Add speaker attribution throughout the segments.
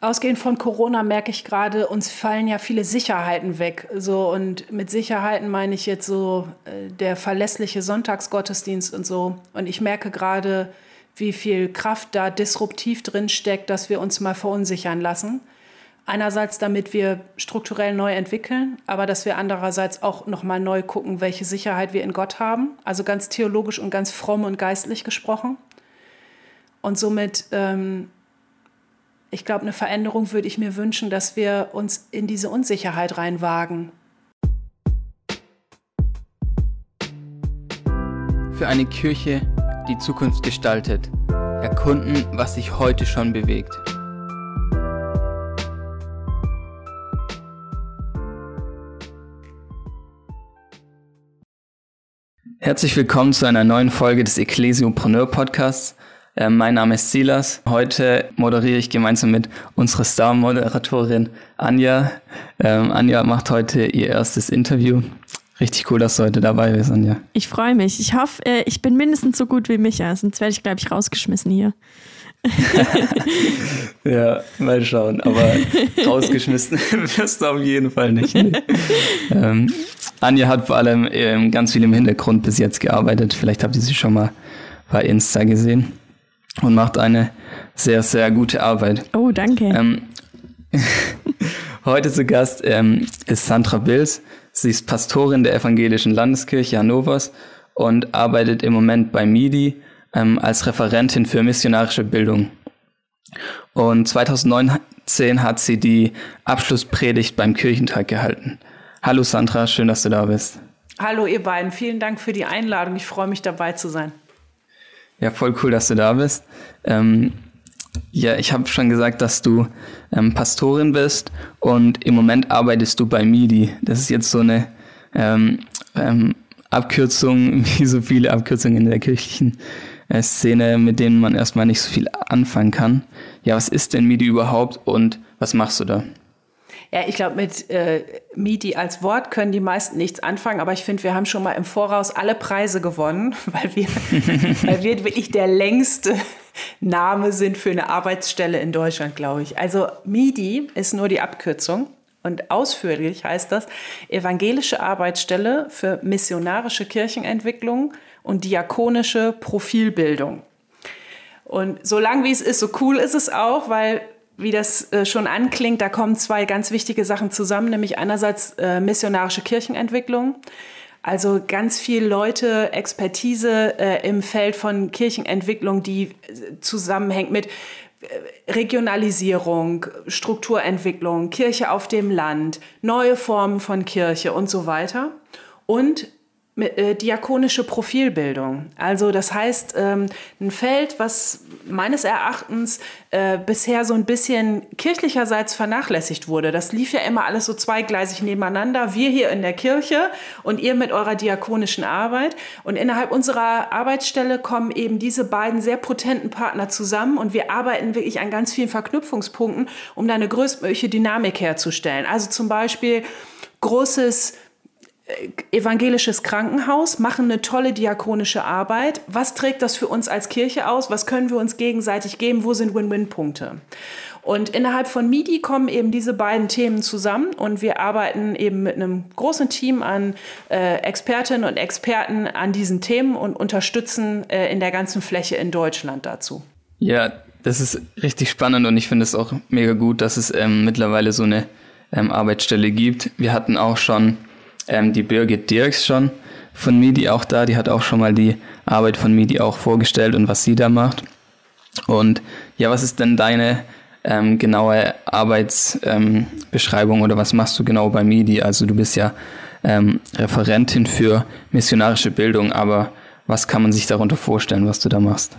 Speaker 1: Ausgehend von Corona merke ich gerade, uns fallen ja viele Sicherheiten weg. So und mit Sicherheiten meine ich jetzt so äh, der verlässliche Sonntagsgottesdienst und so. Und ich merke gerade, wie viel Kraft da disruptiv drin steckt, dass wir uns mal verunsichern lassen. Einerseits, damit wir strukturell neu entwickeln, aber dass wir andererseits auch noch mal neu gucken, welche Sicherheit wir in Gott haben. Also ganz theologisch und ganz fromm und geistlich gesprochen. Und somit ähm, ich glaube, eine Veränderung würde ich mir wünschen, dass wir uns in diese Unsicherheit reinwagen.
Speaker 2: Für eine Kirche, die Zukunft gestaltet. Erkunden, was sich heute schon bewegt. Herzlich willkommen zu einer neuen Folge des Ecclesiopreneur Podcasts. Ähm, mein Name ist Silas. Heute moderiere ich gemeinsam mit unserer Star-Moderatorin Anja. Ähm, Anja macht heute ihr erstes Interview. Richtig cool, dass du heute dabei bist, Anja.
Speaker 3: Ich freue mich. Ich hoffe, äh, ich bin mindestens so gut wie Micha, sonst werde ich, glaube ich, rausgeschmissen hier.
Speaker 2: ja, mal schauen. Aber rausgeschmissen wirst du auf jeden Fall nicht. ähm, Anja hat vor allem ähm, ganz viel im Hintergrund bis jetzt gearbeitet. Vielleicht habt ihr sie schon mal bei Insta gesehen und macht eine sehr, sehr gute Arbeit.
Speaker 3: Oh, danke. Ähm,
Speaker 2: heute zu Gast ähm, ist Sandra Bills. Sie ist Pastorin der Evangelischen Landeskirche Hannovers und arbeitet im Moment bei MIDI ähm, als Referentin für missionarische Bildung. Und 2019 hat sie die Abschlusspredigt beim Kirchentag gehalten. Hallo Sandra, schön, dass du da bist.
Speaker 1: Hallo ihr beiden, vielen Dank für die Einladung. Ich freue mich dabei zu sein.
Speaker 2: Ja, voll cool, dass du da bist. Ähm, ja, ich habe schon gesagt, dass du ähm, Pastorin bist und im Moment arbeitest du bei MIDI. Das ist jetzt so eine ähm, ähm, Abkürzung, wie so viele Abkürzungen in der kirchlichen äh, Szene, mit denen man erstmal nicht so viel anfangen kann. Ja, was ist denn MIDI überhaupt und was machst du da?
Speaker 1: Ja, ich glaube, mit äh, MIDI als Wort können die meisten nichts anfangen, aber ich finde, wir haben schon mal im Voraus alle Preise gewonnen, weil wir, weil wir wirklich der längste Name sind für eine Arbeitsstelle in Deutschland, glaube ich. Also MIDI ist nur die Abkürzung. Und ausführlich heißt das Evangelische Arbeitsstelle für missionarische Kirchenentwicklung und diakonische Profilbildung. Und so lang wie es ist, so cool ist es auch, weil wie das äh, schon anklingt, da kommen zwei ganz wichtige Sachen zusammen, nämlich einerseits äh, missionarische Kirchenentwicklung, also ganz viele Leute, Expertise äh, im Feld von Kirchenentwicklung, die äh, zusammenhängt mit Regionalisierung, Strukturentwicklung, Kirche auf dem Land, neue Formen von Kirche und so weiter. Und diakonische Profilbildung. Also das heißt, ähm, ein Feld, was meines Erachtens äh, bisher so ein bisschen kirchlicherseits vernachlässigt wurde. Das lief ja immer alles so zweigleisig nebeneinander. Wir hier in der Kirche und ihr mit eurer diakonischen Arbeit. Und innerhalb unserer Arbeitsstelle kommen eben diese beiden sehr potenten Partner zusammen und wir arbeiten wirklich an ganz vielen Verknüpfungspunkten, um da eine größtmögliche Dynamik herzustellen. Also zum Beispiel großes evangelisches Krankenhaus, machen eine tolle diakonische Arbeit. Was trägt das für uns als Kirche aus? Was können wir uns gegenseitig geben? Wo sind Win-Win-Punkte? Und innerhalb von MIDI kommen eben diese beiden Themen zusammen und wir arbeiten eben mit einem großen Team an äh, Expertinnen und Experten an diesen Themen und unterstützen äh, in der ganzen Fläche in Deutschland dazu.
Speaker 2: Ja, das ist richtig spannend und ich finde es auch mega gut, dass es ähm, mittlerweile so eine ähm, Arbeitsstelle gibt. Wir hatten auch schon ähm, die Birgit Dirks schon von MIDI auch da. Die hat auch schon mal die Arbeit von MIDI auch vorgestellt und was sie da macht. Und ja, was ist denn deine ähm, genaue Arbeitsbeschreibung ähm, oder was machst du genau bei MIDI? Also du bist ja ähm, Referentin für missionarische Bildung, aber was kann man sich darunter vorstellen, was du da machst?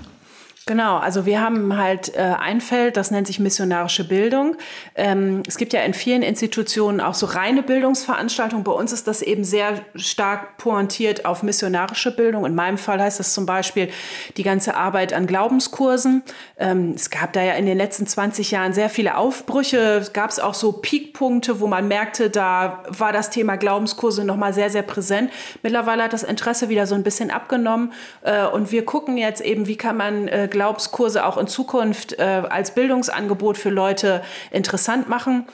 Speaker 1: Genau, also wir haben halt äh, ein Feld, das nennt sich missionarische Bildung. Ähm, es gibt ja in vielen Institutionen auch so reine Bildungsveranstaltungen. Bei uns ist das eben sehr stark pointiert auf missionarische Bildung. In meinem Fall heißt das zum Beispiel die ganze Arbeit an Glaubenskursen. Ähm, es gab da ja in den letzten 20 Jahren sehr viele Aufbrüche. Es gab auch so Peakpunkte, wo man merkte, da war das Thema Glaubenskurse nochmal sehr, sehr präsent. Mittlerweile hat das Interesse wieder so ein bisschen abgenommen. Äh, und wir gucken jetzt eben, wie kann man äh, Glaubenskurse auch in Zukunft äh, als Bildungsangebot für Leute interessant machen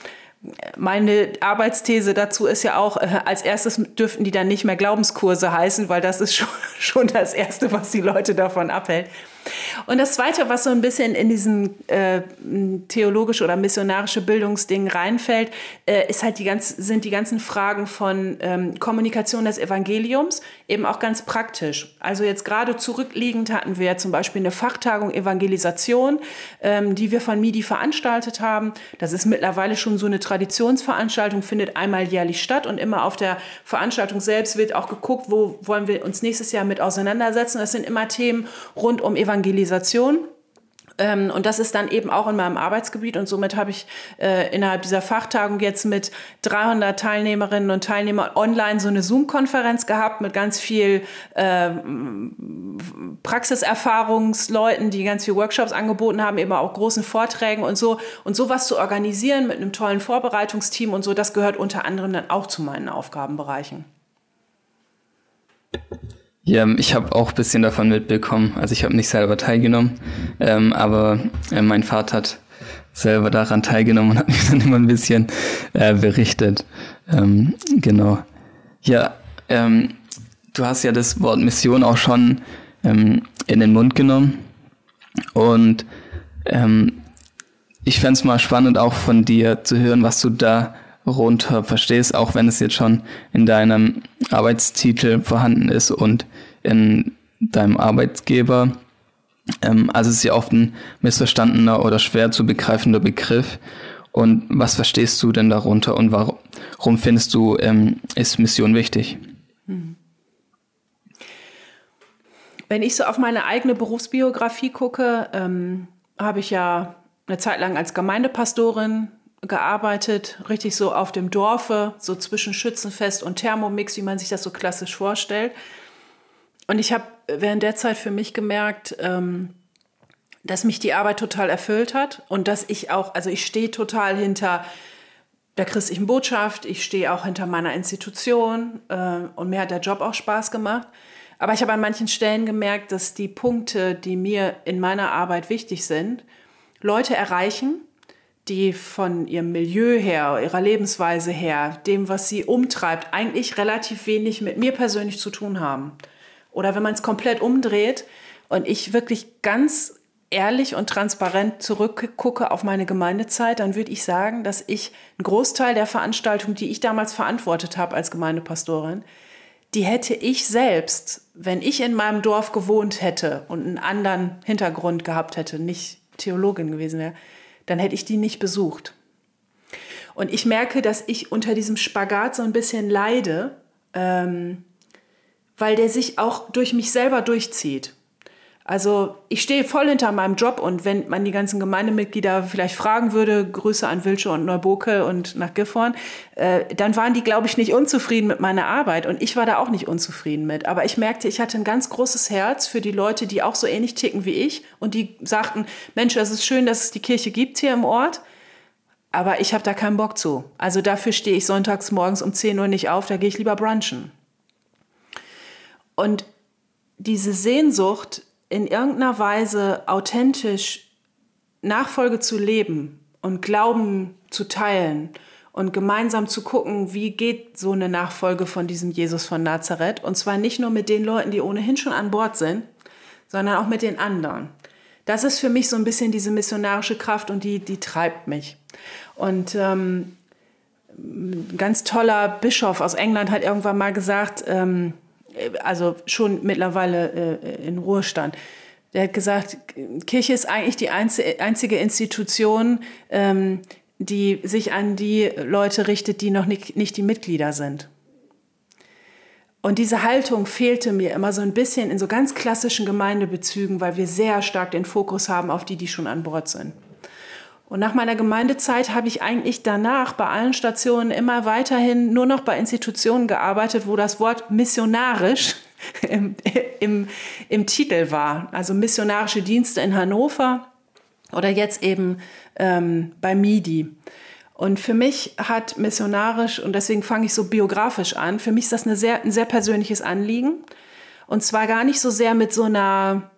Speaker 1: meine Arbeitsthese dazu ist ja auch, äh, als erstes dürften die dann nicht mehr Glaubenskurse heißen, weil das ist schon, schon das Erste, was die Leute davon abhält. Und das Zweite, was so ein bisschen in diesen äh, theologische oder missionarische Bildungsding reinfällt, äh, ist halt die ganz, sind die ganzen Fragen von ähm, Kommunikation des Evangeliums, eben auch ganz praktisch. Also jetzt gerade zurückliegend hatten wir zum Beispiel eine Fachtagung Evangelisation, ähm, die wir von MIDI veranstaltet haben. Das ist mittlerweile schon so eine Traditionsveranstaltung, findet einmal jährlich statt und immer auf der Veranstaltung selbst wird auch geguckt, wo wollen wir uns nächstes Jahr mit auseinandersetzen. Das sind immer Themen rund um Evangelisation Evangelisation. Ähm, und das ist dann eben auch in meinem Arbeitsgebiet. Und somit habe ich äh, innerhalb dieser Fachtagung jetzt mit 300 Teilnehmerinnen und Teilnehmern online so eine Zoom-Konferenz gehabt mit ganz viel äh, Praxiserfahrungsleuten, die ganz viele Workshops angeboten haben, eben auch großen Vorträgen und so. Und sowas zu organisieren mit einem tollen Vorbereitungsteam und so, das gehört unter anderem dann auch zu meinen Aufgabenbereichen.
Speaker 2: Ja, ich habe auch bisschen davon mitbekommen. Also ich habe nicht selber teilgenommen, ähm, aber äh, mein Vater hat selber daran teilgenommen und hat mir dann immer ein bisschen äh, berichtet. Ähm, genau. Ja, ähm, du hast ja das Wort Mission auch schon ähm, in den Mund genommen und ähm, ich fände mal spannend auch von dir zu hören, was du da runter verstehst, auch wenn es jetzt schon in deinem Arbeitstitel vorhanden ist und in deinem Arbeitgeber. Ähm, also es ist ja oft ein missverstandener oder schwer zu begreifender Begriff. Und was verstehst du denn darunter und warum findest du, ähm, ist Mission wichtig?
Speaker 1: Wenn ich so auf meine eigene Berufsbiografie gucke, ähm, habe ich ja eine Zeit lang als Gemeindepastorin gearbeitet, richtig so auf dem Dorfe, so zwischen Schützenfest und Thermomix, wie man sich das so klassisch vorstellt. Und ich habe während der Zeit für mich gemerkt, ähm, dass mich die Arbeit total erfüllt hat und dass ich auch, also ich stehe total hinter der christlichen Botschaft, ich stehe auch hinter meiner Institution äh, und mir hat der Job auch Spaß gemacht. Aber ich habe an manchen Stellen gemerkt, dass die Punkte, die mir in meiner Arbeit wichtig sind, Leute erreichen, die von ihrem Milieu her, ihrer Lebensweise her, dem, was sie umtreibt, eigentlich relativ wenig mit mir persönlich zu tun haben. Oder wenn man es komplett umdreht und ich wirklich ganz ehrlich und transparent zurückgucke auf meine Gemeindezeit, dann würde ich sagen, dass ich einen Großteil der Veranstaltungen, die ich damals verantwortet habe als Gemeindepastorin, die hätte ich selbst, wenn ich in meinem Dorf gewohnt hätte und einen anderen Hintergrund gehabt hätte, nicht Theologin gewesen wäre, dann hätte ich die nicht besucht. Und ich merke, dass ich unter diesem Spagat so ein bisschen leide, ähm, weil der sich auch durch mich selber durchzieht. Also ich stehe voll hinter meinem Job und wenn man die ganzen Gemeindemitglieder vielleicht fragen würde, Grüße an Wilsche und Neuboke und nach Gifhorn, äh, dann waren die, glaube ich, nicht unzufrieden mit meiner Arbeit und ich war da auch nicht unzufrieden mit. Aber ich merkte, ich hatte ein ganz großes Herz für die Leute, die auch so ähnlich ticken wie ich und die sagten, Mensch, es ist schön, dass es die Kirche gibt hier im Ort, aber ich habe da keinen Bock zu. Also dafür stehe ich sonntags morgens um 10 Uhr nicht auf, da gehe ich lieber brunchen. Und diese Sehnsucht, in irgendeiner Weise authentisch Nachfolge zu leben und Glauben zu teilen und gemeinsam zu gucken, wie geht so eine Nachfolge von diesem Jesus von Nazareth. Und zwar nicht nur mit den Leuten, die ohnehin schon an Bord sind, sondern auch mit den anderen. Das ist für mich so ein bisschen diese missionarische Kraft und die, die treibt mich. Und ähm, ein ganz toller Bischof aus England hat irgendwann mal gesagt, ähm, also schon mittlerweile äh, in Ruhestand. Der hat gesagt, Kirche ist eigentlich die einzige Institution, ähm, die sich an die Leute richtet, die noch nicht, nicht die Mitglieder sind. Und diese Haltung fehlte mir immer so ein bisschen in so ganz klassischen Gemeindebezügen, weil wir sehr stark den Fokus haben auf die, die schon an Bord sind. Und nach meiner Gemeindezeit habe ich eigentlich danach bei allen Stationen immer weiterhin nur noch bei Institutionen gearbeitet, wo das Wort missionarisch im, im, im Titel war. Also missionarische Dienste in Hannover oder jetzt eben ähm, bei MIDI. Und für mich hat missionarisch, und deswegen fange ich so biografisch an, für mich ist das eine sehr, ein sehr persönliches Anliegen. Und zwar gar nicht so sehr mit so einer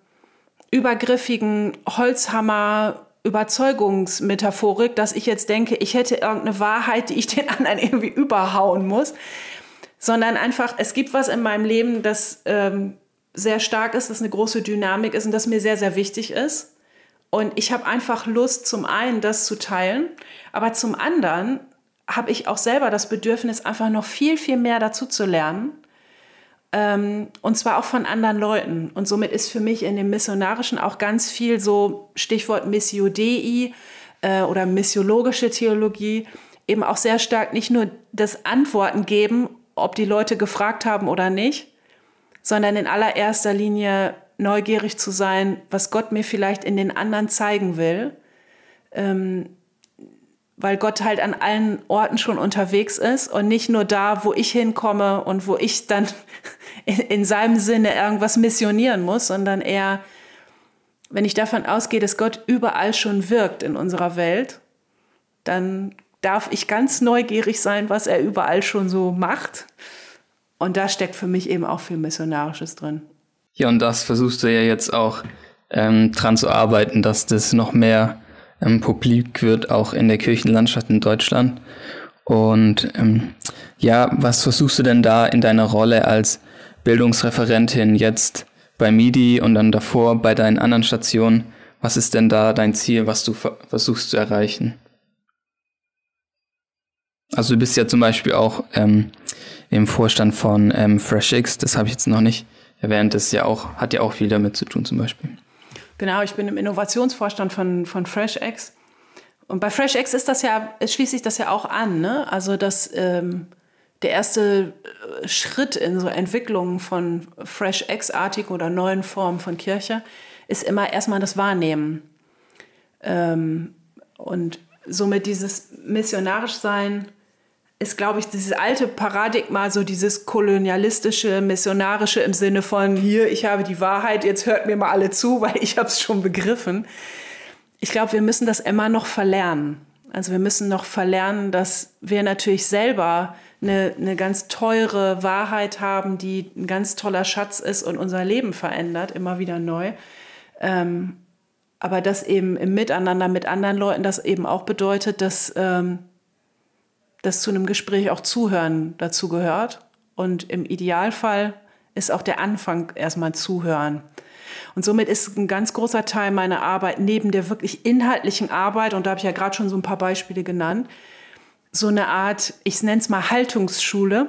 Speaker 1: übergriffigen Holzhammer Überzeugungsmetaphorik, dass ich jetzt denke, ich hätte irgendeine Wahrheit, die ich den anderen irgendwie überhauen muss, sondern einfach, es gibt was in meinem Leben, das ähm, sehr stark ist, das eine große Dynamik ist und das mir sehr, sehr wichtig ist. Und ich habe einfach Lust, zum einen das zu teilen, aber zum anderen habe ich auch selber das Bedürfnis, einfach noch viel, viel mehr dazu zu lernen. Ähm, und zwar auch von anderen Leuten. Und somit ist für mich in dem Missionarischen auch ganz viel so Stichwort Missio Dei äh, oder missiologische Theologie eben auch sehr stark nicht nur das Antworten geben, ob die Leute gefragt haben oder nicht, sondern in allererster Linie neugierig zu sein, was Gott mir vielleicht in den anderen zeigen will. Ähm, weil Gott halt an allen Orten schon unterwegs ist und nicht nur da, wo ich hinkomme und wo ich dann in, in seinem Sinne irgendwas missionieren muss, sondern eher, wenn ich davon ausgehe, dass Gott überall schon wirkt in unserer Welt, dann darf ich ganz neugierig sein, was er überall schon so macht. Und da steckt für mich eben auch viel Missionarisches drin.
Speaker 2: Ja, und das versuchst du ja jetzt auch ähm, dran zu arbeiten, dass das noch mehr ähm, publik wird, auch in der Kirchenlandschaft in Deutschland. Und ähm, ja, was versuchst du denn da in deiner Rolle als Bildungsreferentin jetzt bei MIDI und dann davor bei deinen anderen Stationen? Was ist denn da dein Ziel, was du versuchst zu erreichen? Also du bist ja zum Beispiel auch ähm, im Vorstand von ähm, FreshX, das habe ich jetzt noch nicht erwähnt, das ja auch, hat ja auch viel damit zu tun zum Beispiel.
Speaker 1: Genau, ich bin im Innovationsvorstand von, von FreshX. Und bei FreshX ist das ja, schließt sich das ja auch an. Ne? Also dass ähm, der erste äh, Schritt in so Entwicklungen von FreshX-artigen oder neuen Formen von Kirche ist immer erstmal das Wahrnehmen. Ähm, und somit dieses missionarisch sein ist, glaube ich, dieses alte Paradigma, so dieses kolonialistische, missionarische im Sinne von, hier, ich habe die Wahrheit, jetzt hört mir mal alle zu, weil ich habe es schon begriffen. Ich glaube, wir müssen das immer noch verlernen. Also wir müssen noch verlernen, dass wir natürlich selber eine, eine ganz teure Wahrheit haben, die ein ganz toller Schatz ist und unser Leben verändert, immer wieder neu. Ähm, aber das eben im Miteinander mit anderen Leuten, das eben auch bedeutet, dass ähm, dass zu einem Gespräch auch Zuhören dazu gehört. Und im Idealfall ist auch der Anfang erstmal Zuhören. Und somit ist ein ganz großer Teil meiner Arbeit neben der wirklich inhaltlichen Arbeit, und da habe ich ja gerade schon so ein paar Beispiele genannt, so eine Art, ich nenne es mal Haltungsschule,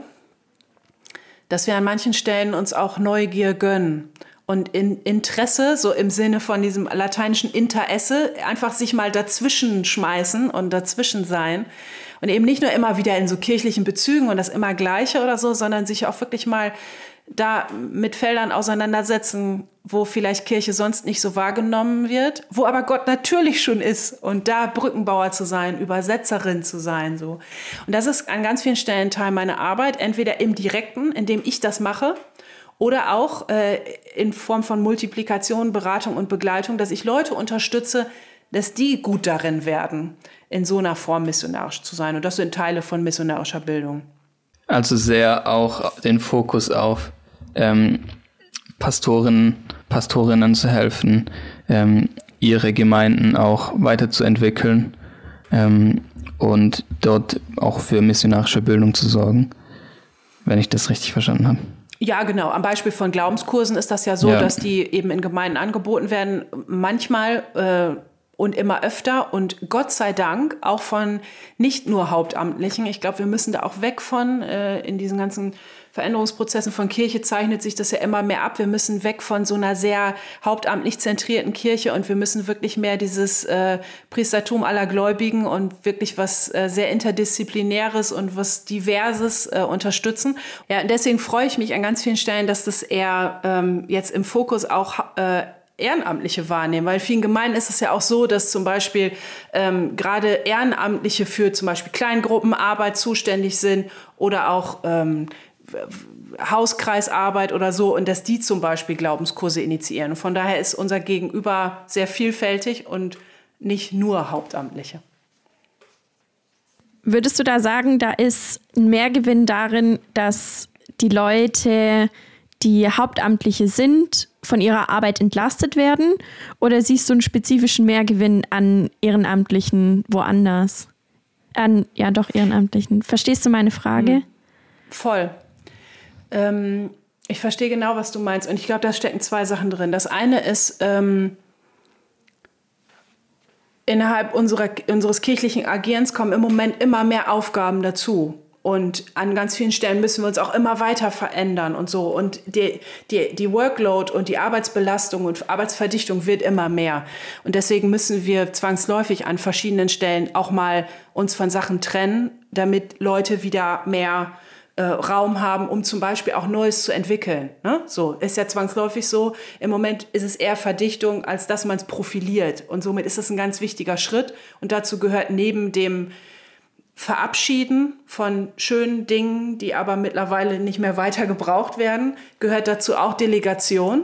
Speaker 1: dass wir an manchen Stellen uns auch Neugier gönnen und in Interesse, so im Sinne von diesem lateinischen Interesse, einfach sich mal dazwischen schmeißen und dazwischen sein und eben nicht nur immer wieder in so kirchlichen Bezügen und das immer Gleiche oder so, sondern sich auch wirklich mal da mit Feldern auseinandersetzen, wo vielleicht Kirche sonst nicht so wahrgenommen wird, wo aber Gott natürlich schon ist und da Brückenbauer zu sein, Übersetzerin zu sein, so. Und das ist an ganz vielen Stellen Teil meiner Arbeit, entweder im Direkten, indem ich das mache, oder auch äh, in Form von Multiplikation, Beratung und Begleitung, dass ich Leute unterstütze, dass die gut darin werden, in so einer Form missionarisch zu sein. Und das sind Teile von missionarischer Bildung.
Speaker 2: Also sehr auch den Fokus auf ähm, Pastoren, Pastorinnen zu helfen, ähm, ihre Gemeinden auch weiterzuentwickeln ähm, und dort auch für missionarische Bildung zu sorgen, wenn ich das richtig verstanden habe.
Speaker 1: Ja, genau. Am Beispiel von Glaubenskursen ist das ja so, ja. dass die eben in Gemeinden angeboten werden. Manchmal äh, und immer öfter und Gott sei Dank auch von nicht nur Hauptamtlichen. Ich glaube, wir müssen da auch weg von äh, in diesen ganzen Veränderungsprozessen von Kirche zeichnet sich das ja immer mehr ab. Wir müssen weg von so einer sehr hauptamtlich zentrierten Kirche und wir müssen wirklich mehr dieses äh, Priestertum aller Gläubigen und wirklich was äh, sehr interdisziplinäres und was diverses äh, unterstützen. Ja, deswegen freue ich mich an ganz vielen Stellen, dass das eher ähm, jetzt im Fokus auch äh, Ehrenamtliche wahrnehmen, weil vielen Gemeinden ist es ja auch so, dass zum Beispiel ähm, gerade Ehrenamtliche für zum Beispiel Kleingruppenarbeit zuständig sind oder auch ähm, Hauskreisarbeit oder so und dass die zum Beispiel Glaubenskurse initiieren. Von daher ist unser Gegenüber sehr vielfältig und nicht nur Hauptamtliche.
Speaker 3: Würdest du da sagen, da ist ein Mehrgewinn darin, dass die Leute, die Hauptamtliche sind, von ihrer Arbeit entlastet werden? Oder siehst du einen spezifischen Mehrgewinn an Ehrenamtlichen woanders? An, ja, doch, Ehrenamtlichen. Verstehst du meine Frage? Hm.
Speaker 1: Voll. Ähm, ich verstehe genau, was du meinst. Und ich glaube, da stecken zwei Sachen drin. Das eine ist, ähm, innerhalb unserer, unseres kirchlichen Agierens kommen im Moment immer mehr Aufgaben dazu. Und an ganz vielen Stellen müssen wir uns auch immer weiter verändern und so. Und die, die, die Workload und die Arbeitsbelastung und Arbeitsverdichtung wird immer mehr. Und deswegen müssen wir zwangsläufig an verschiedenen Stellen auch mal uns von Sachen trennen, damit Leute wieder mehr äh, Raum haben, um zum Beispiel auch Neues zu entwickeln. Ne? So ist ja zwangsläufig so. Im Moment ist es eher Verdichtung, als dass man es profiliert. Und somit ist es ein ganz wichtiger Schritt. Und dazu gehört neben dem Verabschieden von schönen Dingen, die aber mittlerweile nicht mehr weiter gebraucht werden, gehört dazu auch Delegation.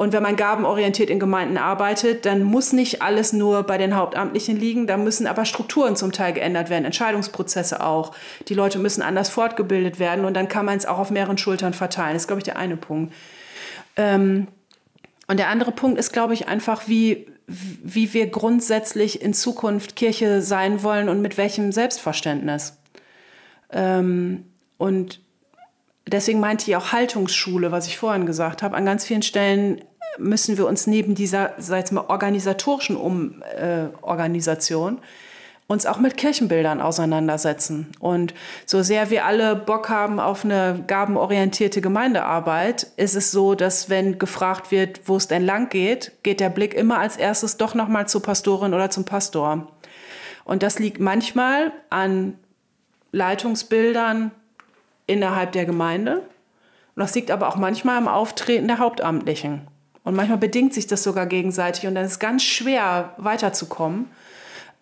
Speaker 1: Und wenn man gabenorientiert in Gemeinden arbeitet, dann muss nicht alles nur bei den Hauptamtlichen liegen, da müssen aber Strukturen zum Teil geändert werden, Entscheidungsprozesse auch. Die Leute müssen anders fortgebildet werden und dann kann man es auch auf mehreren Schultern verteilen. Das ist, glaube ich, der eine Punkt. Ähm, und der andere Punkt ist, glaube ich, einfach, wie, wie wir grundsätzlich in Zukunft Kirche sein wollen und mit welchem Selbstverständnis. Ähm, und deswegen meinte ich auch Haltungsschule, was ich vorhin gesagt habe. An ganz vielen Stellen müssen wir uns neben dieser, sag mal, organisatorischen um, äh, uns auch mit Kirchenbildern auseinandersetzen. Und so sehr wir alle Bock haben auf eine gabenorientierte Gemeindearbeit, ist es so, dass wenn gefragt wird, wo es denn lang geht, geht der Blick immer als erstes doch nochmal zur Pastorin oder zum Pastor. Und das liegt manchmal an Leitungsbildern innerhalb der Gemeinde. Und das liegt aber auch manchmal im Auftreten der Hauptamtlichen. Und manchmal bedingt sich das sogar gegenseitig und dann ist es ganz schwer weiterzukommen.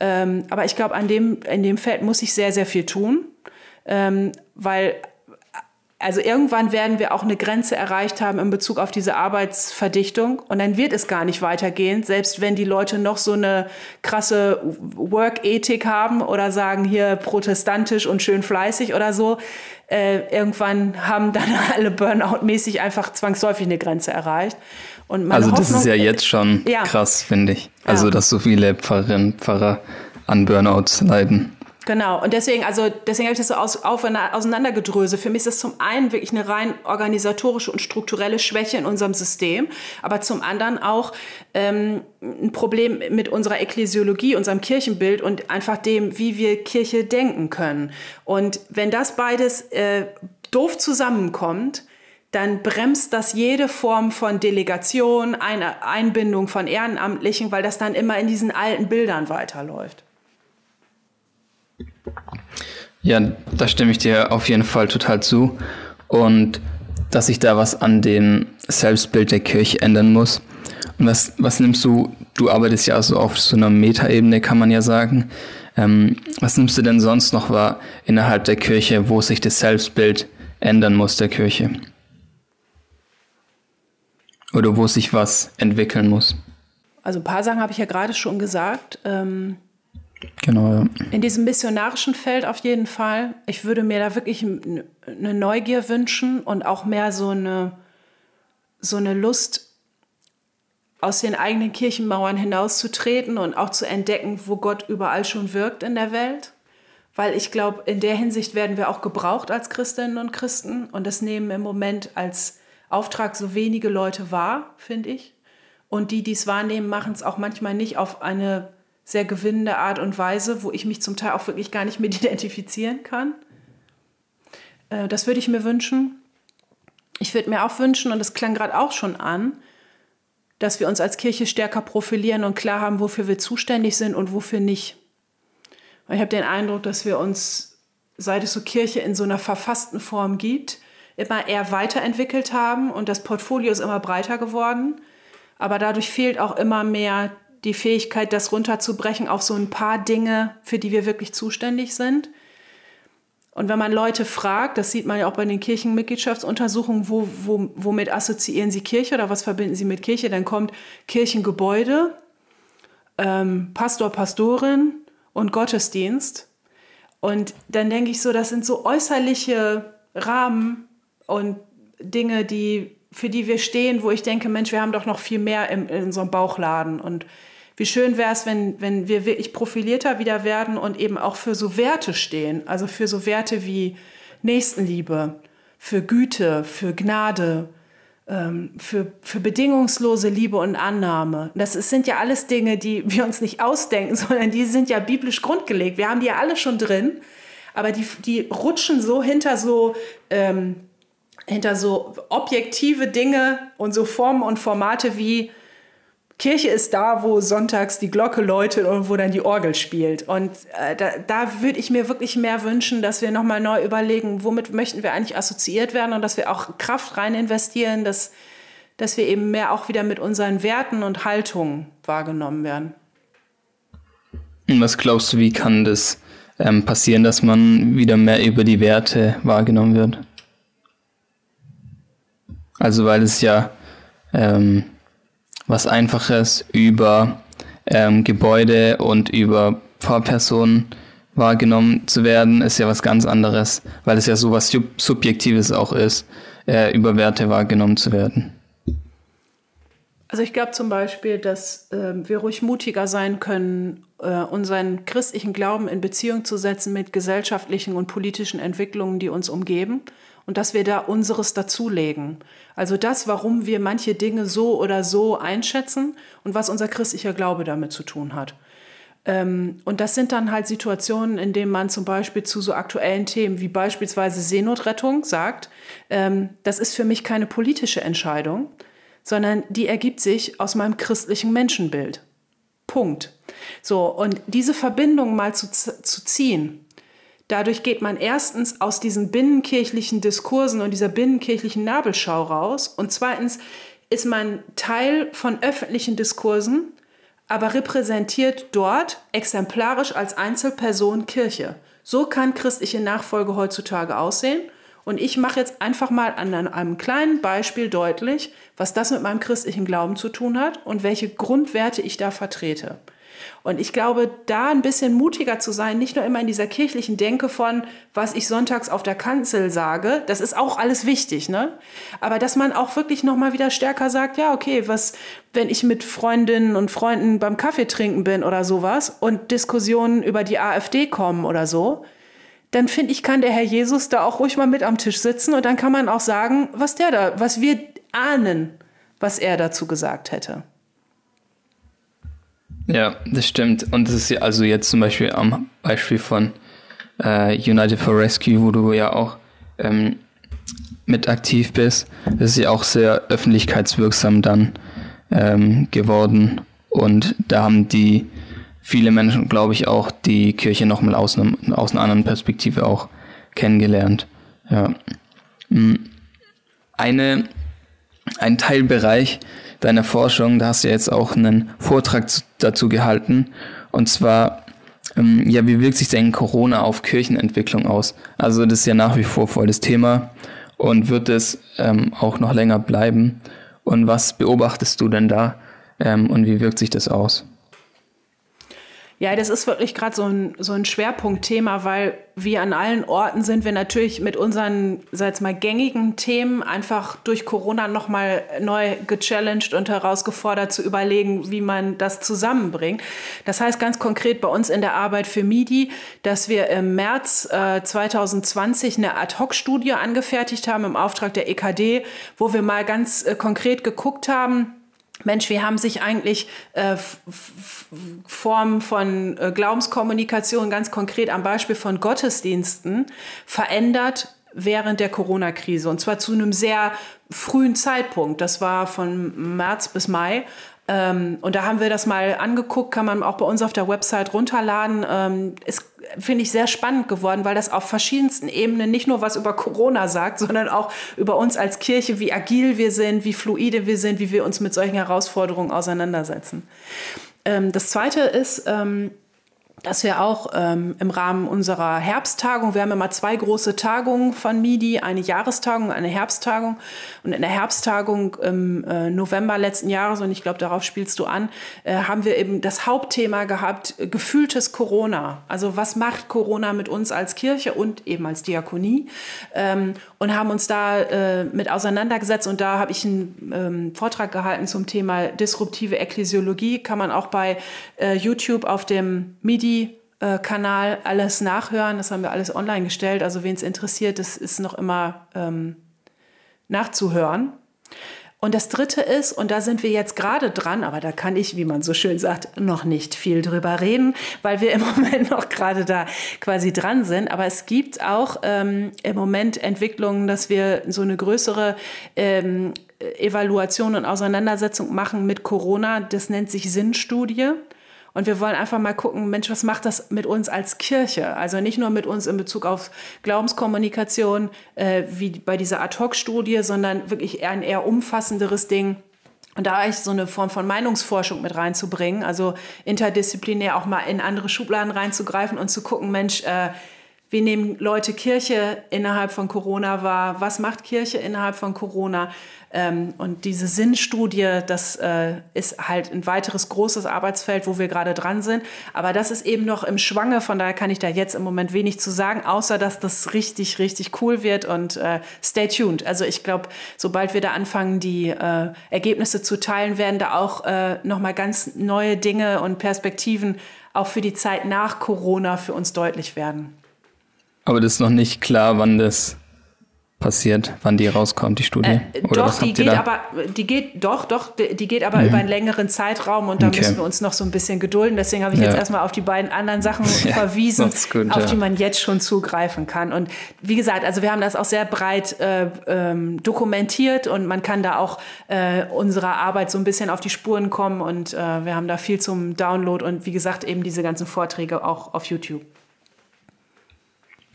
Speaker 1: Ähm, aber ich glaube, dem, in dem Feld muss ich sehr, sehr viel tun, ähm, weil also irgendwann werden wir auch eine Grenze erreicht haben in Bezug auf diese Arbeitsverdichtung und dann wird es gar nicht weitergehen, selbst wenn die Leute noch so eine krasse Work-Ethik haben oder sagen hier protestantisch und schön fleißig oder so. Äh, irgendwann haben dann alle Burnout-mäßig einfach zwangsläufig eine Grenze erreicht
Speaker 2: also das Hoffnung, ist ja jetzt schon ja. krass, finde ich. Also ja. dass so viele Pfarrerinnen Pfarrer an Burnouts leiden.
Speaker 1: Genau, und deswegen, also deswegen habe ich das so aus, auf, auseinandergedröselt. Für mich ist das zum einen wirklich eine rein organisatorische und strukturelle Schwäche in unserem System, aber zum anderen auch ähm, ein Problem mit unserer Ekklesiologie, unserem Kirchenbild und einfach dem, wie wir Kirche denken können. Und wenn das beides äh, doof zusammenkommt, dann bremst das jede Form von Delegation, eine Einbindung von Ehrenamtlichen, weil das dann immer in diesen alten Bildern weiterläuft.
Speaker 2: Ja, da stimme ich dir auf jeden Fall total zu. Und dass sich da was an dem Selbstbild der Kirche ändern muss. Und was, was nimmst du, du arbeitest ja so auf so einer Metaebene, kann man ja sagen. Ähm, was nimmst du denn sonst noch wahr innerhalb der Kirche, wo sich das Selbstbild ändern muss der Kirche? Oder wo sich was entwickeln muss.
Speaker 1: Also ein paar Sachen habe ich ja gerade schon gesagt. Ähm,
Speaker 2: genau, ja.
Speaker 1: In diesem missionarischen Feld auf jeden Fall. Ich würde mir da wirklich eine Neugier wünschen und auch mehr so eine, so eine Lust, aus den eigenen Kirchenmauern hinauszutreten und auch zu entdecken, wo Gott überall schon wirkt in der Welt. Weil ich glaube, in der Hinsicht werden wir auch gebraucht als Christinnen und Christen und das nehmen im Moment als Auftrag so wenige Leute wahr, finde ich. Und die, die es wahrnehmen, machen es auch manchmal nicht auf eine sehr gewinnende Art und Weise, wo ich mich zum Teil auch wirklich gar nicht mit identifizieren kann. Äh, das würde ich mir wünschen. Ich würde mir auch wünschen, und das klang gerade auch schon an, dass wir uns als Kirche stärker profilieren und klar haben, wofür wir zuständig sind und wofür nicht. ich habe den Eindruck, dass wir uns, seit es so Kirche in so einer verfassten Form gibt, immer eher weiterentwickelt haben und das Portfolio ist immer breiter geworden. Aber dadurch fehlt auch immer mehr die Fähigkeit, das runterzubrechen auf so ein paar Dinge, für die wir wirklich zuständig sind. Und wenn man Leute fragt, das sieht man ja auch bei den Kirchenmitgliedschaftsuntersuchungen, wo, wo, womit assoziieren sie Kirche oder was verbinden sie mit Kirche, dann kommt Kirchengebäude, ähm, Pastor, Pastorin und Gottesdienst. Und dann denke ich so, das sind so äußerliche Rahmen, und Dinge, die für die wir stehen, wo ich denke, Mensch, wir haben doch noch viel mehr im, in unserem Bauchladen. Und wie schön wäre es, wenn, wenn wir wirklich profilierter wieder werden und eben auch für so Werte stehen. Also für so Werte wie Nächstenliebe, für Güte, für Gnade, ähm, für, für bedingungslose Liebe und Annahme. Das ist, sind ja alles Dinge, die wir uns nicht ausdenken, sondern die sind ja biblisch grundgelegt. Wir haben die ja alle schon drin, aber die, die rutschen so hinter so ähm, hinter so objektive Dinge und so Formen und Formate wie Kirche ist da, wo sonntags die Glocke läutet und wo dann die Orgel spielt. Und äh, da, da würde ich mir wirklich mehr wünschen, dass wir nochmal neu überlegen, womit möchten wir eigentlich assoziiert werden und dass wir auch Kraft rein investieren, dass, dass wir eben mehr auch wieder mit unseren Werten und Haltungen wahrgenommen werden.
Speaker 2: Was glaubst du, wie kann das ähm, passieren, dass man wieder mehr über die Werte wahrgenommen wird? Also weil es ja ähm, was Einfaches über ähm, Gebäude und über Fahrpersonen wahrgenommen zu werden, ist ja was ganz anderes, weil es ja so was Subjektives auch ist, äh, über Werte wahrgenommen zu werden.
Speaker 1: Also ich glaube zum Beispiel, dass äh, wir ruhig mutiger sein können, äh, unseren christlichen Glauben in Beziehung zu setzen mit gesellschaftlichen und politischen Entwicklungen, die uns umgeben und dass wir da unseres dazulegen. Also das, warum wir manche Dinge so oder so einschätzen und was unser christlicher Glaube damit zu tun hat. Ähm, und das sind dann halt Situationen, in denen man zum Beispiel zu so aktuellen Themen wie beispielsweise Seenotrettung sagt, ähm, das ist für mich keine politische Entscheidung, sondern die ergibt sich aus meinem christlichen Menschenbild. Punkt. So, und diese Verbindung mal zu, zu ziehen, Dadurch geht man erstens aus diesen binnenkirchlichen Diskursen und dieser binnenkirchlichen Nabelschau raus und zweitens ist man Teil von öffentlichen Diskursen, aber repräsentiert dort exemplarisch als Einzelperson Kirche. So kann christliche Nachfolge heutzutage aussehen. Und ich mache jetzt einfach mal an einem kleinen Beispiel deutlich, was das mit meinem christlichen Glauben zu tun hat und welche Grundwerte ich da vertrete. Und ich glaube, da ein bisschen mutiger zu sein, nicht nur immer in dieser kirchlichen Denke von, was ich sonntags auf der Kanzel sage, das ist auch alles wichtig, ne? Aber dass man auch wirklich nochmal wieder stärker sagt, ja, okay, was, wenn ich mit Freundinnen und Freunden beim Kaffee trinken bin oder sowas und Diskussionen über die AfD kommen oder so, dann finde ich, kann der Herr Jesus da auch ruhig mal mit am Tisch sitzen und dann kann man auch sagen, was der da, was wir ahnen, was er dazu gesagt hätte.
Speaker 2: Ja, das stimmt. Und das ist ja also jetzt zum Beispiel am Beispiel von äh, United for Rescue, wo du ja auch ähm, mit aktiv bist, das ist ja auch sehr öffentlichkeitswirksam dann ähm, geworden. Und da haben die viele Menschen, glaube ich, auch die Kirche nochmal aus, aus einer anderen Perspektive auch kennengelernt. Ja. Hm. Eine, ein Teilbereich, deiner Forschung, da hast du ja jetzt auch einen Vortrag dazu gehalten. Und zwar, ähm, ja, wie wirkt sich denn Corona auf Kirchenentwicklung aus? Also das ist ja nach wie vor voll das Thema und wird es ähm, auch noch länger bleiben. Und was beobachtest du denn da ähm, und wie wirkt sich das aus?
Speaker 1: Ja, das ist wirklich gerade so ein, so ein Schwerpunktthema, weil wir an allen Orten sind wir natürlich mit unseren, sag mal, gängigen Themen einfach durch Corona nochmal neu gechallenged und herausgefordert zu überlegen, wie man das zusammenbringt. Das heißt ganz konkret bei uns in der Arbeit für MIDI, dass wir im März äh, 2020 eine Ad-Hoc-Studie angefertigt haben im Auftrag der EKD, wo wir mal ganz äh, konkret geguckt haben, Mensch, wie haben sich eigentlich äh, Formen von äh, Glaubenskommunikation ganz konkret am Beispiel von Gottesdiensten verändert während der Corona-Krise und zwar zu einem sehr frühen Zeitpunkt. Das war von März bis Mai. Ähm, und da haben wir das mal angeguckt, kann man auch bei uns auf der Website runterladen. Ähm, ist, finde ich, sehr spannend geworden, weil das auf verschiedensten Ebenen nicht nur was über Corona sagt, sondern auch über uns als Kirche, wie agil wir sind, wie fluide wir sind, wie wir uns mit solchen Herausforderungen auseinandersetzen. Ähm, das Zweite ist, ähm, dass wir auch ähm, im Rahmen unserer Herbsttagung, wir haben immer zwei große Tagungen von MIDI, eine Jahrestagung, eine Herbsttagung. Und in der Herbsttagung im äh, November letzten Jahres, und ich glaube, darauf spielst du an, äh, haben wir eben das Hauptthema gehabt, äh, gefühltes Corona. Also was macht Corona mit uns als Kirche und eben als Diakonie? Ähm, und haben uns da äh, mit auseinandergesetzt. Und da habe ich einen ähm, Vortrag gehalten zum Thema disruptive Ekklesiologie. Kann man auch bei äh, YouTube auf dem MIDI Kanal alles nachhören. Das haben wir alles online gestellt. Also wen es interessiert, das ist noch immer ähm, nachzuhören. Und das Dritte ist, und da sind wir jetzt gerade dran, aber da kann ich, wie man so schön sagt, noch nicht viel drüber reden, weil wir im Moment noch gerade da quasi dran sind. Aber es gibt auch ähm, im Moment Entwicklungen, dass wir so eine größere ähm, Evaluation und Auseinandersetzung machen mit Corona. Das nennt sich Sinnstudie. Und wir wollen einfach mal gucken, Mensch, was macht das mit uns als Kirche? Also nicht nur mit uns in Bezug auf Glaubenskommunikation, äh, wie bei dieser Ad-Hoc-Studie, sondern wirklich ein eher umfassenderes Ding. Und da eigentlich so eine Form von Meinungsforschung mit reinzubringen, also interdisziplinär auch mal in andere Schubladen reinzugreifen und zu gucken, Mensch, äh, wie nehmen Leute Kirche innerhalb von Corona wahr? Was macht Kirche innerhalb von Corona? Ähm, und diese Sinnstudie, das äh, ist halt ein weiteres großes Arbeitsfeld, wo wir gerade dran sind. Aber das ist eben noch im Schwange, von daher kann ich da jetzt im Moment wenig zu sagen, außer dass das richtig, richtig cool wird und äh, stay tuned. Also ich glaube, sobald wir da anfangen, die äh, Ergebnisse zu teilen, werden da auch äh, nochmal ganz neue Dinge und Perspektiven auch für die Zeit nach Corona für uns deutlich werden.
Speaker 2: Aber das ist noch nicht klar, wann das passiert, wann die rauskommt, die Studie?
Speaker 1: Äh, doch, die geht aber, die geht, doch, doch, die geht aber mhm. über einen längeren Zeitraum und da okay. müssen wir uns noch so ein bisschen gedulden. Deswegen habe ich ja. jetzt erstmal auf die beiden anderen Sachen ja, verwiesen, gut, auf ja. die man jetzt schon zugreifen kann. Und wie gesagt, also wir haben das auch sehr breit äh, ähm, dokumentiert und man kann da auch äh, unserer Arbeit so ein bisschen auf die Spuren kommen und äh, wir haben da viel zum Download und wie gesagt eben diese ganzen Vorträge auch auf YouTube.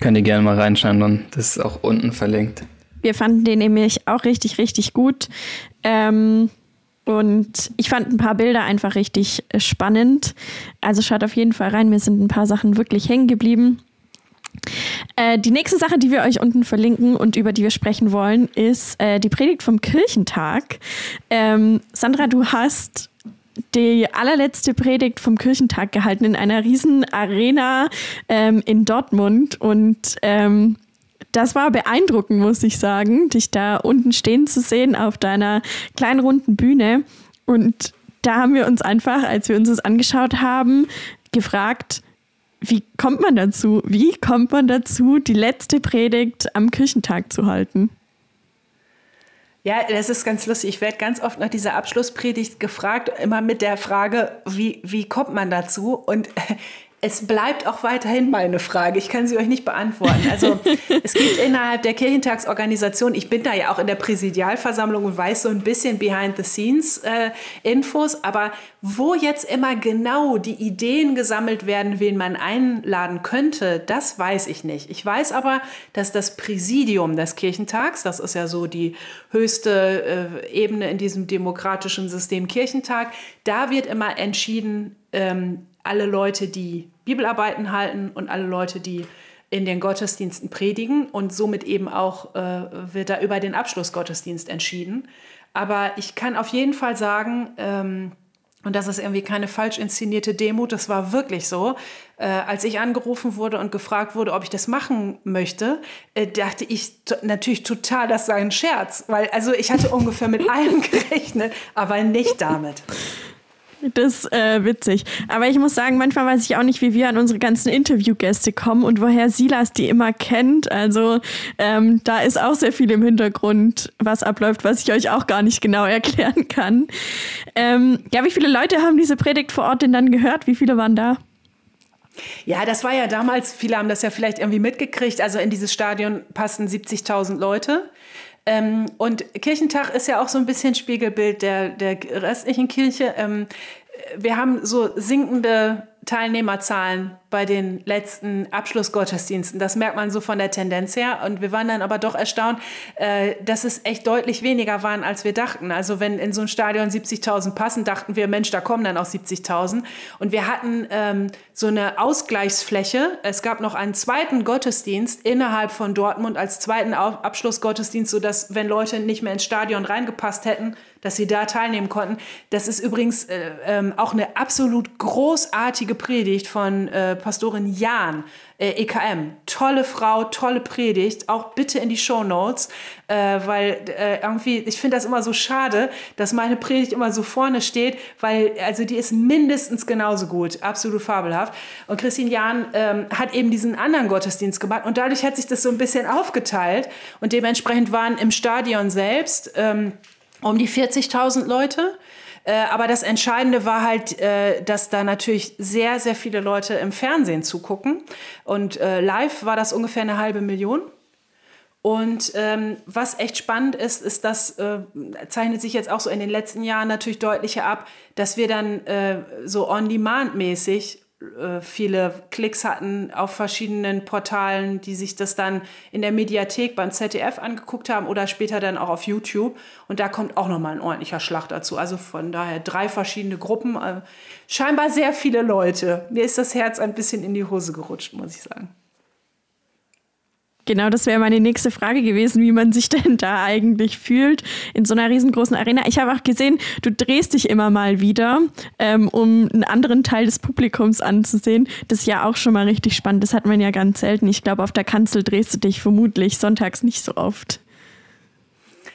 Speaker 2: Könnt ihr gerne mal reinschauen und das ist auch unten verlinkt.
Speaker 3: Wir fanden den nämlich auch richtig, richtig gut. Ähm, und ich fand ein paar Bilder einfach richtig äh, spannend. Also schaut auf jeden Fall rein. Mir sind ein paar Sachen wirklich hängen geblieben. Äh, die nächste Sache, die wir euch unten verlinken und über die wir sprechen wollen, ist äh, die Predigt vom Kirchentag. Ähm, Sandra, du hast die allerletzte Predigt vom Kirchentag gehalten in einer riesen Arena ähm, in Dortmund und ähm, das war beeindruckend, muss ich sagen, dich da unten stehen zu sehen auf deiner kleinen runden Bühne. Und da haben wir uns einfach, als wir uns das angeschaut haben, gefragt, wie kommt man dazu? Wie kommt man dazu, die letzte Predigt am Kirchentag zu halten?
Speaker 1: Ja, das ist ganz lustig. Ich werde ganz oft nach dieser Abschlusspredigt gefragt, immer mit der Frage, wie, wie kommt man dazu? Und es bleibt auch weiterhin meine Frage. Ich kann sie euch nicht beantworten. Also es gibt innerhalb der Kirchentagsorganisation, ich bin da ja auch in der Präsidialversammlung und weiß so ein bisschen Behind-the-Scenes-Infos, äh, aber wo jetzt immer genau die Ideen gesammelt werden, wen man einladen könnte, das weiß ich nicht. Ich weiß aber, dass das Präsidium des Kirchentags, das ist ja so die höchste äh, Ebene in diesem demokratischen System Kirchentag, da wird immer entschieden, ähm, alle Leute, die Bibelarbeiten halten und alle Leute, die in den Gottesdiensten predigen und somit eben auch äh, wird da über den Abschlussgottesdienst entschieden. Aber ich kann auf jeden Fall sagen, ähm, und das ist irgendwie keine falsch inszenierte Demut, das war wirklich so. Äh, als ich angerufen wurde und gefragt wurde, ob ich das machen möchte, äh, dachte ich natürlich total, das sei ein Scherz. Weil, also ich hatte ungefähr mit allem gerechnet, aber nicht damit.
Speaker 3: Das ist äh, witzig. Aber ich muss sagen, manchmal weiß ich auch nicht, wie wir an unsere ganzen Interviewgäste kommen und woher Silas die immer kennt. Also ähm, da ist auch sehr viel im Hintergrund, was abläuft, was ich euch auch gar nicht genau erklären kann. Ähm, ja, wie viele Leute haben diese Predigt vor Ort denn dann gehört? Wie viele waren da?
Speaker 1: Ja, das war ja damals, viele haben das ja vielleicht irgendwie mitgekriegt. Also in dieses Stadion passen 70.000 Leute. Ähm, und Kirchentag ist ja auch so ein bisschen Spiegelbild der, der restlichen Kirche. Ähm, wir haben so sinkende Teilnehmerzahlen bei den letzten Abschlussgottesdiensten. Das merkt man so von der Tendenz her. Und wir waren dann aber doch erstaunt, äh, dass es echt deutlich weniger waren, als wir dachten. Also wenn in so ein Stadion 70.000 passen, dachten wir, Mensch, da kommen dann auch 70.000. Und wir hatten ähm, so eine Ausgleichsfläche. Es gab noch einen zweiten Gottesdienst innerhalb von Dortmund als zweiten Abschlussgottesdienst, sodass, wenn Leute nicht mehr ins Stadion reingepasst hätten, dass sie da teilnehmen konnten. Das ist übrigens äh, ähm, auch eine absolut großartige Predigt von äh, Pastorin Jan, äh, EKM. Tolle Frau, tolle Predigt. Auch bitte in die Show Notes, äh, weil äh, irgendwie, ich finde das immer so schade, dass meine Predigt immer so vorne steht, weil also die ist mindestens genauso gut. Absolut fabelhaft. Und Christine Jahn ähm, hat eben diesen anderen Gottesdienst gemacht und dadurch hat sich das so ein bisschen aufgeteilt und dementsprechend waren im Stadion selbst ähm, um die 40.000 Leute. Äh, aber das Entscheidende war halt, äh, dass da natürlich sehr, sehr viele Leute im Fernsehen zugucken. Und äh, live war das ungefähr eine halbe Million. Und ähm, was echt spannend ist, ist, das äh, zeichnet sich jetzt auch so in den letzten Jahren natürlich deutlicher ab, dass wir dann äh, so on-demand-mäßig viele Klicks hatten auf verschiedenen Portalen, die sich das dann in der Mediathek beim ZDF angeguckt haben oder später dann auch auf YouTube. Und da kommt auch nochmal ein ordentlicher Schlag dazu. Also von daher drei verschiedene Gruppen. Äh, scheinbar sehr viele Leute. Mir ist das Herz ein bisschen in die Hose gerutscht, muss ich sagen.
Speaker 3: Genau, das wäre meine nächste Frage gewesen, wie man sich denn da eigentlich fühlt in so einer riesengroßen Arena. Ich habe auch gesehen, du drehst dich immer mal wieder, ähm, um einen anderen Teil des Publikums anzusehen. Das ist ja auch schon mal richtig spannend. Das hat man ja ganz selten. Ich glaube, auf der Kanzel drehst du dich vermutlich sonntags nicht so oft.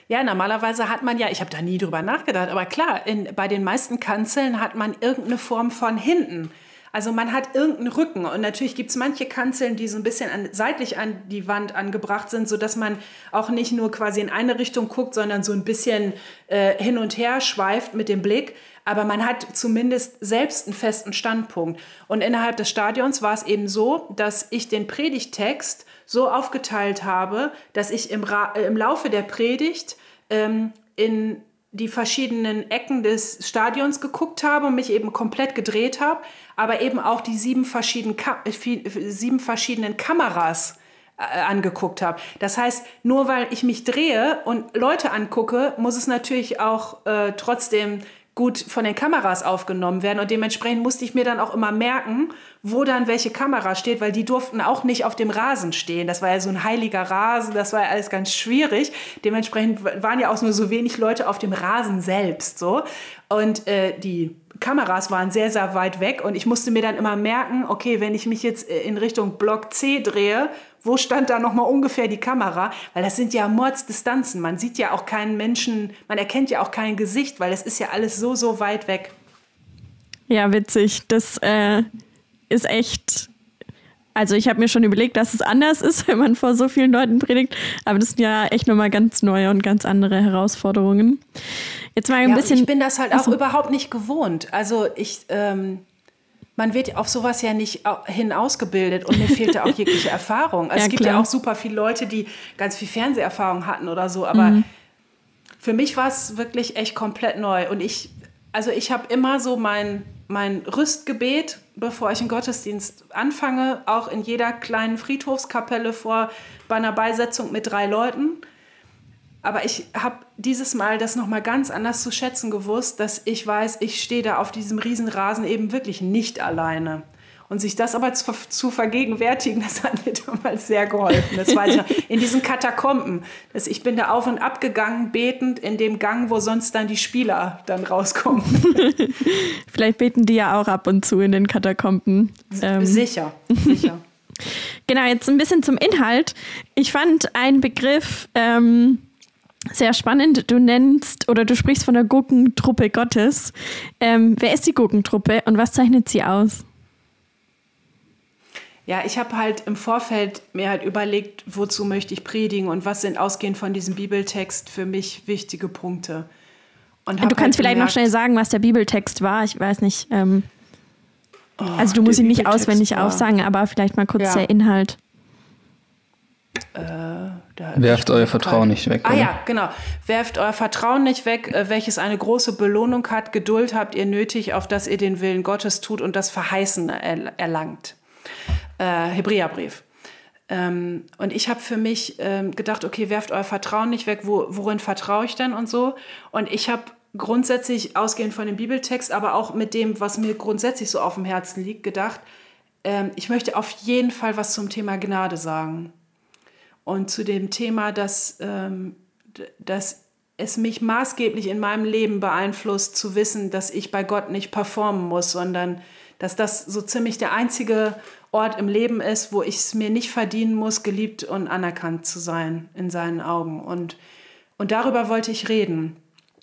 Speaker 1: Ja, normalerweise hat man ja, ich habe da nie drüber nachgedacht, aber klar, in, bei den meisten Kanzeln hat man irgendeine Form von hinten. Also man hat irgendeinen Rücken und natürlich gibt es manche Kanzeln, die so ein bisschen an, seitlich an die Wand angebracht sind, sodass man auch nicht nur quasi in eine Richtung guckt, sondern so ein bisschen äh, hin und her schweift mit dem Blick. Aber man hat zumindest selbst einen festen Standpunkt. Und innerhalb des Stadions war es eben so, dass ich den Predigtext so aufgeteilt habe, dass ich im, Ra äh, im Laufe der Predigt ähm, in die verschiedenen Ecken des Stadions geguckt habe und mich eben komplett gedreht habe, aber eben auch die sieben verschiedenen, Ka sieben verschiedenen Kameras äh, angeguckt habe. Das heißt, nur weil ich mich drehe und Leute angucke, muss es natürlich auch äh, trotzdem gut von den Kameras aufgenommen werden. Und dementsprechend musste ich mir dann auch immer merken, wo dann welche Kamera steht, weil die durften auch nicht auf dem Rasen stehen. Das war ja so ein heiliger Rasen, das war ja alles ganz schwierig. Dementsprechend waren ja auch nur so wenig Leute auf dem Rasen selbst. So. Und äh, die Kameras waren sehr, sehr weit weg und ich musste mir dann immer merken, okay, wenn ich mich jetzt äh, in Richtung Block C drehe, wo stand da nochmal ungefähr die Kamera? Weil das sind ja Mordsdistanzen. Man sieht ja auch keinen Menschen, man erkennt ja auch kein Gesicht, weil das ist ja alles so, so weit weg.
Speaker 3: Ja, witzig. Das äh, ist echt. Also ich habe mir schon überlegt, dass es anders ist, wenn man vor so vielen Leuten predigt, aber das sind ja echt nochmal ganz neue und ganz andere Herausforderungen.
Speaker 1: Jetzt mal ein ja, bisschen. Ich bin das halt auch also, überhaupt nicht gewohnt. Also ich, ähm, man wird auf sowas ja nicht hin ausgebildet und mir fehlte auch jegliche Erfahrung. Also ja, es gibt klar. ja auch super viele Leute, die ganz viel Fernseherfahrung hatten oder so, aber mhm. für mich war es wirklich echt komplett neu und ich, also ich habe immer so mein, mein Rüstgebet, bevor ich einen Gottesdienst anfange, auch in jeder kleinen Friedhofskapelle vor bei einer Beisetzung mit drei Leuten. Aber ich habe dieses Mal das nochmal ganz anders zu schätzen gewusst, dass ich weiß, ich stehe da auf diesem Riesenrasen eben wirklich nicht alleine. Und sich das aber zu, zu, vergegenwärtigen, das hat mir damals sehr geholfen. Das weiß ich noch. In diesen Katakomben. Das, ich bin da auf und ab gegangen, betend in dem Gang, wo sonst dann die Spieler dann rauskommen.
Speaker 3: Vielleicht beten die ja auch ab und zu in den Katakomben.
Speaker 1: Ähm. Sicher, sicher.
Speaker 3: genau, jetzt ein bisschen zum Inhalt. Ich fand einen Begriff, ähm, sehr spannend. Du nennst oder du sprichst von der Gurkentruppe Gottes. Ähm, wer ist die Gurkentruppe und was zeichnet sie aus?
Speaker 1: Ja, ich habe halt im Vorfeld mir halt überlegt, wozu möchte ich predigen und was sind ausgehend von diesem Bibeltext für mich wichtige Punkte.
Speaker 3: Und du kannst halt vielleicht noch schnell sagen, was der Bibeltext war. Ich weiß nicht. Ähm, oh, also du musst ihn nicht auswendig war. aufsagen, aber vielleicht mal kurz ja. der Inhalt.
Speaker 1: Äh,
Speaker 2: Werft euer Vertrauen nicht weg.
Speaker 1: Ah oder? ja, genau. Werft euer Vertrauen nicht weg, äh, welches eine große Belohnung hat. Geduld habt ihr nötig, auf dass ihr den Willen Gottes tut und das Verheißen erlangt. Äh, Hebräerbrief. Ähm, und ich habe für mich ähm, gedacht, okay, werft euer Vertrauen nicht weg, wo, worin vertraue ich denn und so. Und ich habe grundsätzlich, ausgehend von dem Bibeltext, aber auch mit dem, was mir grundsätzlich so auf dem Herzen liegt, gedacht, ähm, ich möchte auf jeden Fall was zum Thema Gnade sagen. Und zu dem Thema, dass, ähm, dass es mich maßgeblich in meinem Leben beeinflusst, zu wissen, dass ich bei Gott nicht performen muss, sondern dass das so ziemlich der einzige Ort im Leben ist, wo ich es mir nicht verdienen muss, geliebt und anerkannt zu sein in seinen Augen. Und, und darüber wollte ich reden.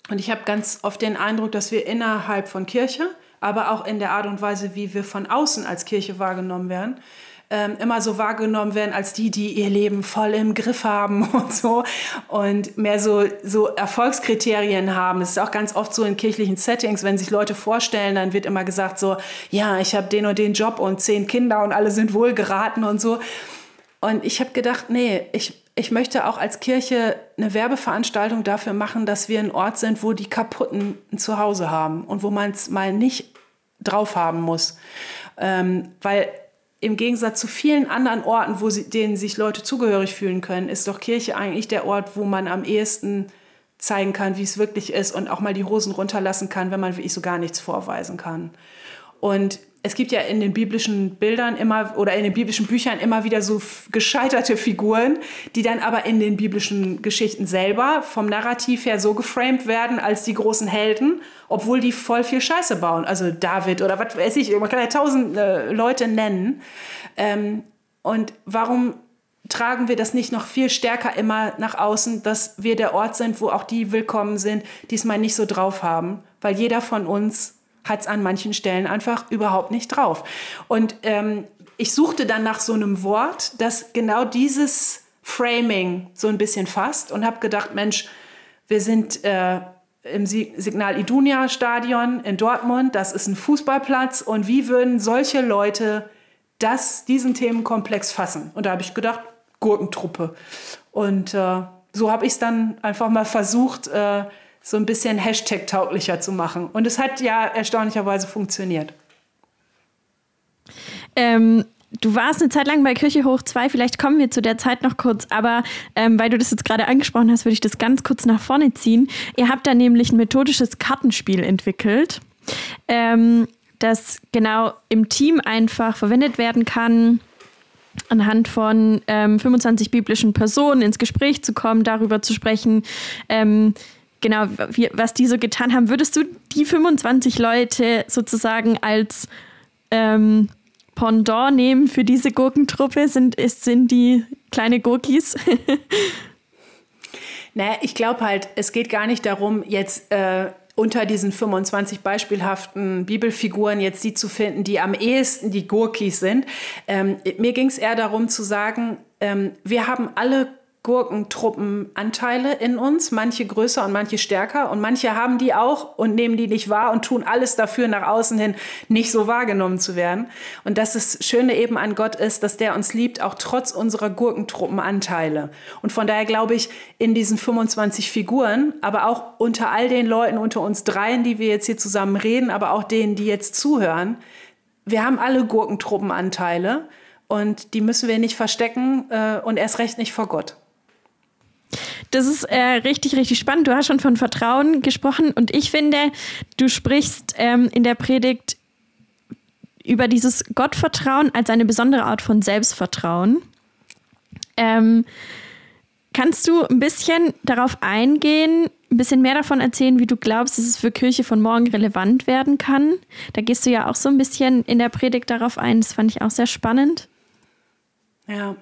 Speaker 1: Und ich habe ganz oft den Eindruck, dass wir innerhalb von Kirche, aber auch in der Art und Weise, wie wir von außen als Kirche wahrgenommen werden, ähm, immer so wahrgenommen werden als die, die ihr Leben voll im Griff haben und so und mehr so, so Erfolgskriterien haben. Es ist auch ganz oft so in kirchlichen Settings, wenn sich Leute vorstellen, dann wird immer gesagt so, ja, ich habe den und den Job und zehn Kinder und alle sind wohl geraten und so. Und ich habe gedacht, nee, ich, ich möchte auch als Kirche eine Werbeveranstaltung dafür machen, dass wir ein Ort sind, wo die Kaputten ein Zuhause haben und wo man es mal nicht drauf haben muss. Ähm, weil im Gegensatz zu vielen anderen Orten, wo sie, denen sich Leute zugehörig fühlen können, ist doch Kirche eigentlich der Ort, wo man am ehesten zeigen kann, wie es wirklich ist und auch mal die Hosen runterlassen kann, wenn man wirklich so gar nichts vorweisen kann. Und es gibt ja in den biblischen Bildern immer oder in den biblischen Büchern immer wieder so gescheiterte Figuren, die dann aber in den biblischen Geschichten selber vom Narrativ her so geframed werden als die großen Helden, obwohl die voll viel Scheiße bauen. Also David oder was weiß ich, man kann ja tausend äh, Leute nennen. Ähm, und warum tragen wir das nicht noch viel stärker immer nach außen, dass wir der Ort sind, wo auch die willkommen sind, die es mal nicht so drauf haben, weil jeder von uns hat es an manchen Stellen einfach überhaupt nicht drauf. Und ähm, ich suchte dann nach so einem Wort, das genau dieses Framing so ein bisschen fasst und habe gedacht, Mensch, wir sind äh, im Signal Idunia Stadion in Dortmund, das ist ein Fußballplatz und wie würden solche Leute das, diesen Themenkomplex fassen? Und da habe ich gedacht, Gurkentruppe. Und äh, so habe ich es dann einfach mal versucht, äh, so ein bisschen Hashtag-tauglicher zu machen. Und es hat ja erstaunlicherweise funktioniert.
Speaker 3: Ähm, du warst eine Zeit lang bei Kirche Hoch 2, vielleicht kommen wir zu der Zeit noch kurz, aber ähm, weil du das jetzt gerade angesprochen hast, würde ich das ganz kurz nach vorne ziehen. Ihr habt da nämlich ein methodisches Kartenspiel entwickelt, ähm, das genau im Team einfach verwendet werden kann, anhand von ähm, 25 biblischen Personen ins Gespräch zu kommen, darüber zu sprechen, ähm, genau, wie, was die so getan haben. Würdest du die 25 Leute sozusagen als ähm, Pendant nehmen für diese Gurkentruppe? Sind, ist, sind die kleine Gurkis?
Speaker 1: naja, ich glaube halt, es geht gar nicht darum, jetzt äh, unter diesen 25 beispielhaften Bibelfiguren jetzt die zu finden, die am ehesten die Gurkis sind. Ähm, mir ging es eher darum zu sagen, ähm, wir haben alle Gurkentruppenanteile in uns, manche größer und manche stärker und manche haben die auch und nehmen die nicht wahr und tun alles dafür, nach außen hin nicht so wahrgenommen zu werden. Und dass das Schöne eben an Gott ist, dass der uns liebt, auch trotz unserer Gurkentruppenanteile. Und von daher glaube ich, in diesen 25 Figuren, aber auch unter all den Leuten, unter uns dreien, die wir jetzt hier zusammen reden, aber auch denen, die jetzt zuhören, wir haben alle Gurkentruppenanteile. Und die müssen wir nicht verstecken äh, und erst recht nicht vor Gott.
Speaker 3: Das ist äh, richtig, richtig spannend. Du hast schon von Vertrauen gesprochen und ich finde, du sprichst ähm, in der Predigt über dieses Gottvertrauen als eine besondere Art von Selbstvertrauen. Ähm, kannst du ein bisschen darauf eingehen, ein bisschen mehr davon erzählen, wie du glaubst, dass es für Kirche von morgen relevant werden kann? Da gehst du ja auch so ein bisschen in der Predigt darauf ein. Das fand ich auch sehr spannend.
Speaker 1: Ja,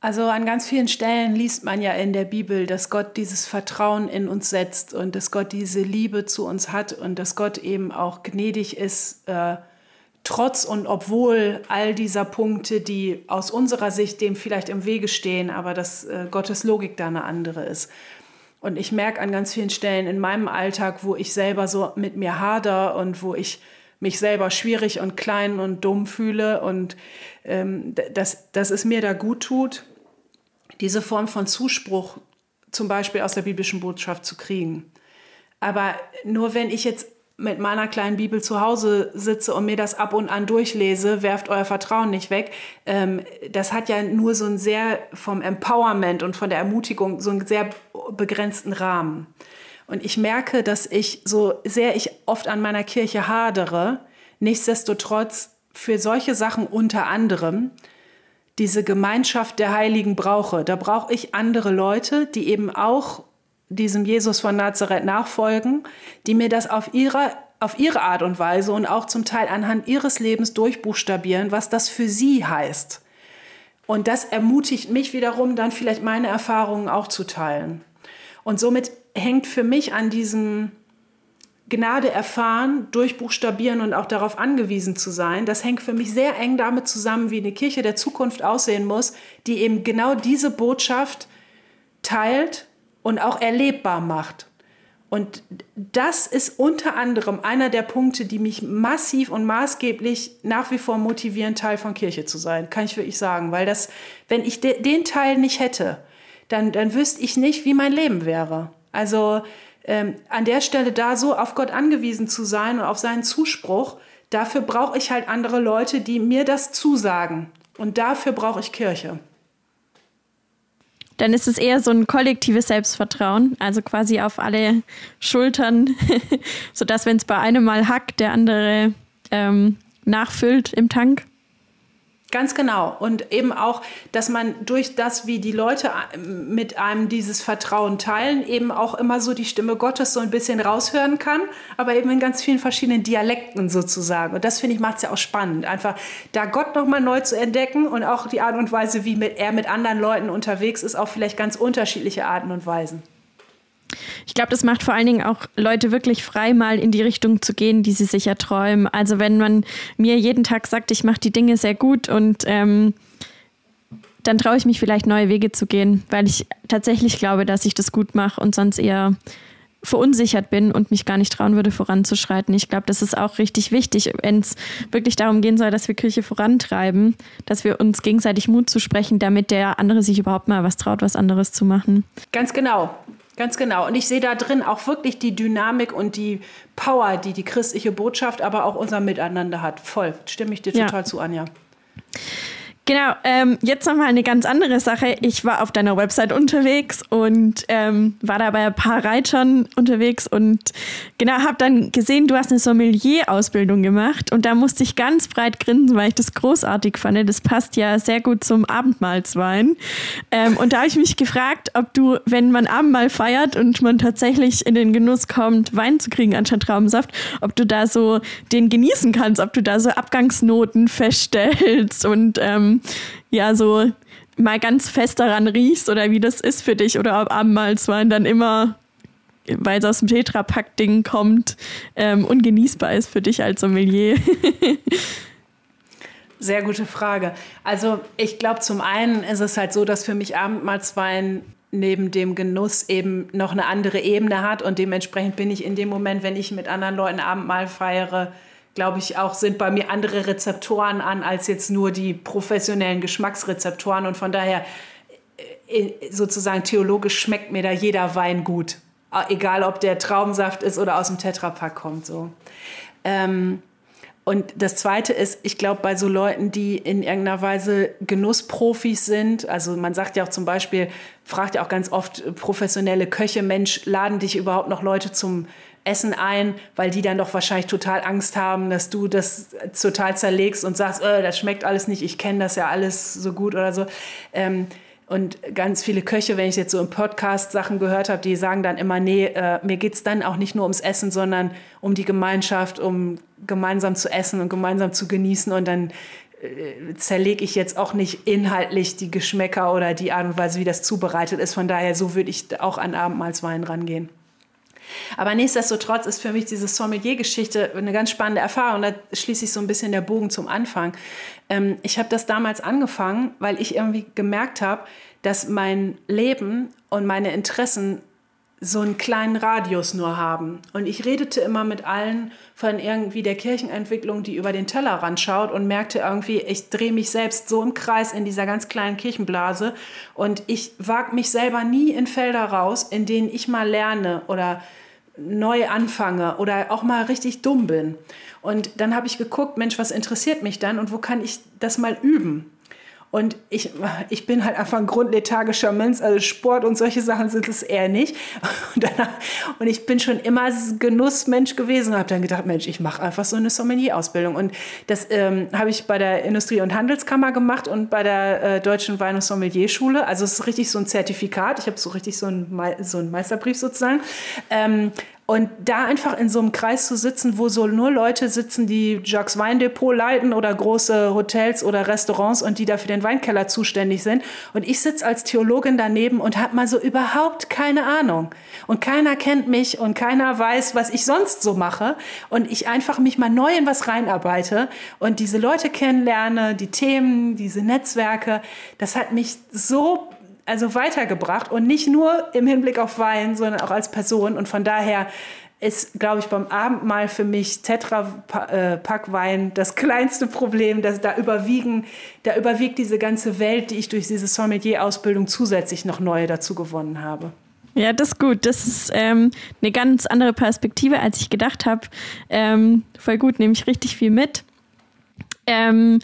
Speaker 1: also an ganz vielen Stellen liest man ja in der Bibel, dass Gott dieses Vertrauen in uns setzt und dass Gott diese Liebe zu uns hat und dass Gott eben auch gnädig ist, äh, trotz und obwohl all dieser Punkte, die aus unserer Sicht dem vielleicht im Wege stehen, aber dass äh, Gottes Logik da eine andere ist. Und ich merke an ganz vielen Stellen in meinem Alltag, wo ich selber so mit mir hader und wo ich mich selber schwierig und klein und dumm fühle und ähm, dass, dass es mir da gut tut, diese Form von Zuspruch zum Beispiel aus der biblischen Botschaft zu kriegen. Aber nur wenn ich jetzt mit meiner kleinen Bibel zu Hause sitze und mir das ab und an durchlese, werft euer Vertrauen nicht weg. Ähm, das hat ja nur so ein sehr vom Empowerment und von der Ermutigung so einen sehr begrenzten Rahmen. Und ich merke, dass ich so sehr ich oft an meiner Kirche hadere, nichtsdestotrotz für solche Sachen unter anderem diese Gemeinschaft der Heiligen brauche. Da brauche ich andere Leute, die eben auch diesem Jesus von Nazareth nachfolgen, die mir das auf ihre, auf ihre Art und Weise und auch zum Teil anhand ihres Lebens durchbuchstabieren, was das für sie heißt. Und das ermutigt mich wiederum, dann vielleicht meine Erfahrungen auch zu teilen. Und somit hängt für mich an diesem Gnade erfahren, durchbuchstabieren und auch darauf angewiesen zu sein, das hängt für mich sehr eng damit zusammen, wie eine Kirche der Zukunft aussehen muss, die eben genau diese Botschaft teilt und auch erlebbar macht. Und das ist unter anderem einer der Punkte, die mich massiv und maßgeblich nach wie vor motivieren, Teil von Kirche zu sein, kann ich wirklich sagen. Weil das, wenn ich de den Teil nicht hätte, dann, dann wüsste ich nicht, wie mein Leben wäre. Also ähm, an der Stelle da so auf Gott angewiesen zu sein und auf seinen Zuspruch, dafür brauche ich halt andere Leute, die mir das zusagen. Und dafür brauche ich Kirche
Speaker 3: dann ist es eher so ein kollektives Selbstvertrauen, also quasi auf alle Schultern, sodass, wenn es bei einem mal hackt, der andere ähm, nachfüllt im Tank.
Speaker 1: Ganz genau. Und eben auch, dass man durch das, wie die Leute äh, mit einem dieses Vertrauen teilen, eben auch immer so die Stimme Gottes so ein bisschen raushören kann, aber eben in ganz vielen verschiedenen Dialekten sozusagen. Und das finde ich macht es ja auch spannend, einfach da Gott nochmal neu zu entdecken und auch die Art und Weise, wie mit, er mit anderen Leuten unterwegs ist, auch vielleicht ganz unterschiedliche Arten und Weisen.
Speaker 3: Ich glaube, das macht vor allen Dingen auch Leute wirklich frei, mal in die Richtung zu gehen, die sie sich erträumen. Also wenn man mir jeden Tag sagt, ich mache die Dinge sehr gut und ähm, dann traue ich mich vielleicht neue Wege zu gehen, weil ich tatsächlich glaube, dass ich das gut mache und sonst eher verunsichert bin und mich gar nicht trauen würde, voranzuschreiten. Ich glaube, das ist auch richtig wichtig, wenn es wirklich darum gehen soll, dass wir Kirche vorantreiben, dass wir uns gegenseitig Mut zu sprechen, damit der andere sich überhaupt mal was traut, was anderes zu machen.
Speaker 1: Ganz genau. Ganz genau. Und ich sehe da drin auch wirklich die Dynamik und die Power, die die christliche Botschaft, aber auch unser Miteinander hat. Voll. Stimme ich dir ja. total zu, Anja.
Speaker 3: Genau, ähm, jetzt nochmal eine ganz andere Sache. Ich war auf deiner Website unterwegs und ähm, war da bei ein paar Reitern unterwegs und genau, habe dann gesehen, du hast eine Sommelier-Ausbildung gemacht und da musste ich ganz breit grinsen, weil ich das großartig fand. Das passt ja sehr gut zum Abendmahlswein. Ähm, und da habe ich mich gefragt, ob du, wenn man Abendmahl feiert und man tatsächlich in den Genuss kommt, Wein zu kriegen anstatt Traubensaft, ob du da so den genießen kannst, ob du da so Abgangsnoten feststellst und ähm, ja, so mal ganz fest daran riechst oder wie das ist für dich oder ob Abendmahlswein dann immer, weil es aus dem Tetrapack-Ding kommt, ähm, ungenießbar ist für dich als Sommelier.
Speaker 1: Sehr gute Frage. Also ich glaube, zum einen ist es halt so, dass für mich Abendmahlswein neben dem Genuss eben noch eine andere Ebene hat und dementsprechend bin ich in dem Moment, wenn ich mit anderen Leuten Abendmahl feiere, glaube ich, auch sind bei mir andere Rezeptoren an als jetzt nur die professionellen Geschmacksrezeptoren. Und von daher, äh, äh, sozusagen theologisch schmeckt mir da jeder Wein gut. Äh, egal, ob der Traubensaft ist oder aus dem Tetrapack kommt. So. Ähm, und das Zweite ist, ich glaube, bei so Leuten, die in irgendeiner Weise Genussprofis sind, also man sagt ja auch zum Beispiel, fragt ja auch ganz oft professionelle Köche, Mensch, laden dich überhaupt noch Leute zum Essen ein, weil die dann doch wahrscheinlich total Angst haben, dass du das total zerlegst und sagst, oh, das schmeckt alles nicht, ich kenne das ja alles so gut oder so. Ähm, und ganz viele Köche, wenn ich jetzt so im Podcast Sachen gehört habe, die sagen dann immer, nee, äh, mir es dann auch nicht nur ums Essen, sondern um die Gemeinschaft, um gemeinsam zu essen und gemeinsam zu genießen. Und dann äh, zerlege ich jetzt auch nicht inhaltlich die Geschmäcker oder die Art und Weise, wie das zubereitet ist. Von daher, so würde ich auch an Abendmahlswein rangehen. Aber nichtsdestotrotz ist für mich diese Sommelier-Geschichte eine ganz spannende Erfahrung. Da schließe ich so ein bisschen der Bogen zum Anfang. Ähm, ich habe das damals angefangen, weil ich irgendwie gemerkt habe, dass mein Leben und meine Interessen so einen kleinen Radius nur haben. Und ich redete immer mit allen von irgendwie der Kirchenentwicklung, die über den Tellerrand schaut und merkte irgendwie, ich drehe mich selbst so im Kreis in dieser ganz kleinen Kirchenblase und ich wage mich selber nie in Felder raus, in denen ich mal lerne oder neu anfange oder auch mal richtig dumm bin. Und dann habe ich geguckt, Mensch, was interessiert mich dann und wo kann ich das mal üben? Und ich, ich bin halt einfach ein grundlethargischer Mensch, also Sport und solche Sachen sind es eher nicht. Und, danach, und ich bin schon immer Genussmensch gewesen und habe dann gedacht, Mensch, ich mache einfach so eine Sommelier-Ausbildung. Und das ähm, habe ich bei der Industrie- und Handelskammer gemacht und bei der äh, Deutschen Wein- und Sommelierschule. Also es ist richtig so ein Zertifikat. Ich habe so richtig so einen, so einen Meisterbrief sozusagen. Ähm, und da einfach in so einem Kreis zu sitzen, wo so nur Leute sitzen, die Jacques Weindepot leiten oder große Hotels oder Restaurants und die da für den Weinkeller zuständig sind. Und ich sitze als Theologin daneben und habe mal so überhaupt keine Ahnung. Und keiner kennt mich und keiner weiß, was ich sonst so mache. Und ich einfach mich mal neu in was reinarbeite und diese Leute kennenlerne, die Themen, diese Netzwerke. Das hat mich so also weitergebracht und nicht nur im Hinblick auf Wein, sondern auch als Person. Und von daher ist, glaube ich, beim Abendmahl für mich Tetra-Pack-Wein das kleinste Problem. Dass da überwiegen, da überwiegt diese ganze Welt, die ich durch diese Sommelier-Ausbildung zusätzlich noch neu dazu gewonnen habe.
Speaker 3: Ja, das ist gut. Das ist ähm, eine ganz andere Perspektive, als ich gedacht habe. Ähm, voll gut, nehme ich richtig viel mit. Ähm,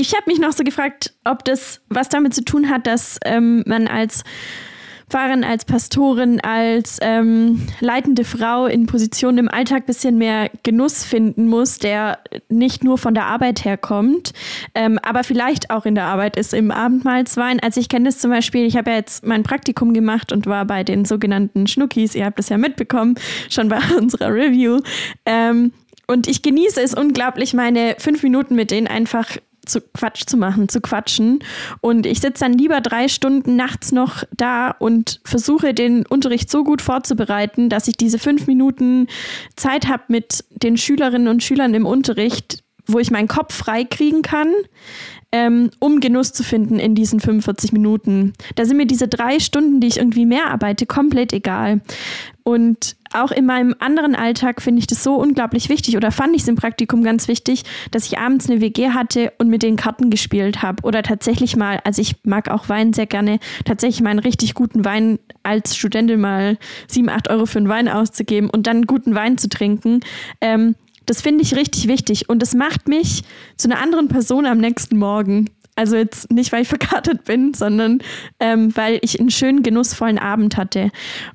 Speaker 3: ich habe mich noch so gefragt, ob das was damit zu tun hat, dass ähm, man als Pfarrerin, als Pastorin, als ähm, leitende Frau in Positionen im Alltag ein bisschen mehr Genuss finden muss, der nicht nur von der Arbeit herkommt, ähm, aber vielleicht auch in der Arbeit ist im Abendmahlswein. Also ich kenne das zum Beispiel, ich habe ja jetzt mein Praktikum gemacht und war bei den sogenannten Schnuckis, ihr habt das ja mitbekommen, schon bei unserer Review. Ähm, und ich genieße es unglaublich, meine fünf Minuten mit denen einfach zu Quatsch zu machen, zu quatschen. Und ich sitze dann lieber drei Stunden nachts noch da und versuche den Unterricht so gut vorzubereiten, dass ich diese fünf Minuten Zeit habe mit den Schülerinnen und Schülern im Unterricht, wo ich meinen Kopf frei kriegen kann, ähm, um Genuss zu finden in diesen 45 Minuten. Da sind mir diese drei Stunden, die ich irgendwie mehr arbeite, komplett egal. Und auch in meinem anderen Alltag finde ich das so unglaublich wichtig oder fand ich es im Praktikum ganz wichtig, dass ich abends eine WG hatte und mit den Karten gespielt habe oder tatsächlich mal, also ich mag auch Wein sehr gerne, tatsächlich mal einen richtig guten Wein als Studentin mal 7, 8 Euro für einen Wein auszugeben und dann guten Wein zu trinken. Ähm, das finde ich richtig wichtig und es macht mich zu einer anderen Person am nächsten Morgen. Also jetzt nicht, weil ich verkartet bin, sondern ähm, weil ich einen schönen, genussvollen Abend hatte.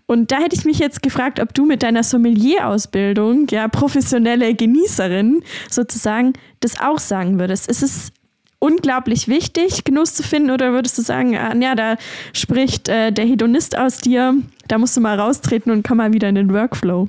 Speaker 3: Und da hätte ich mich jetzt gefragt, ob du mit deiner Sommelier-Ausbildung, ja, professionelle Genießerin sozusagen, das auch sagen würdest. Ist es unglaublich wichtig, Genuss zu finden, oder würdest du sagen, ah, ja, da spricht äh, der Hedonist aus dir, da musst du mal raustreten und komm mal wieder in den Workflow?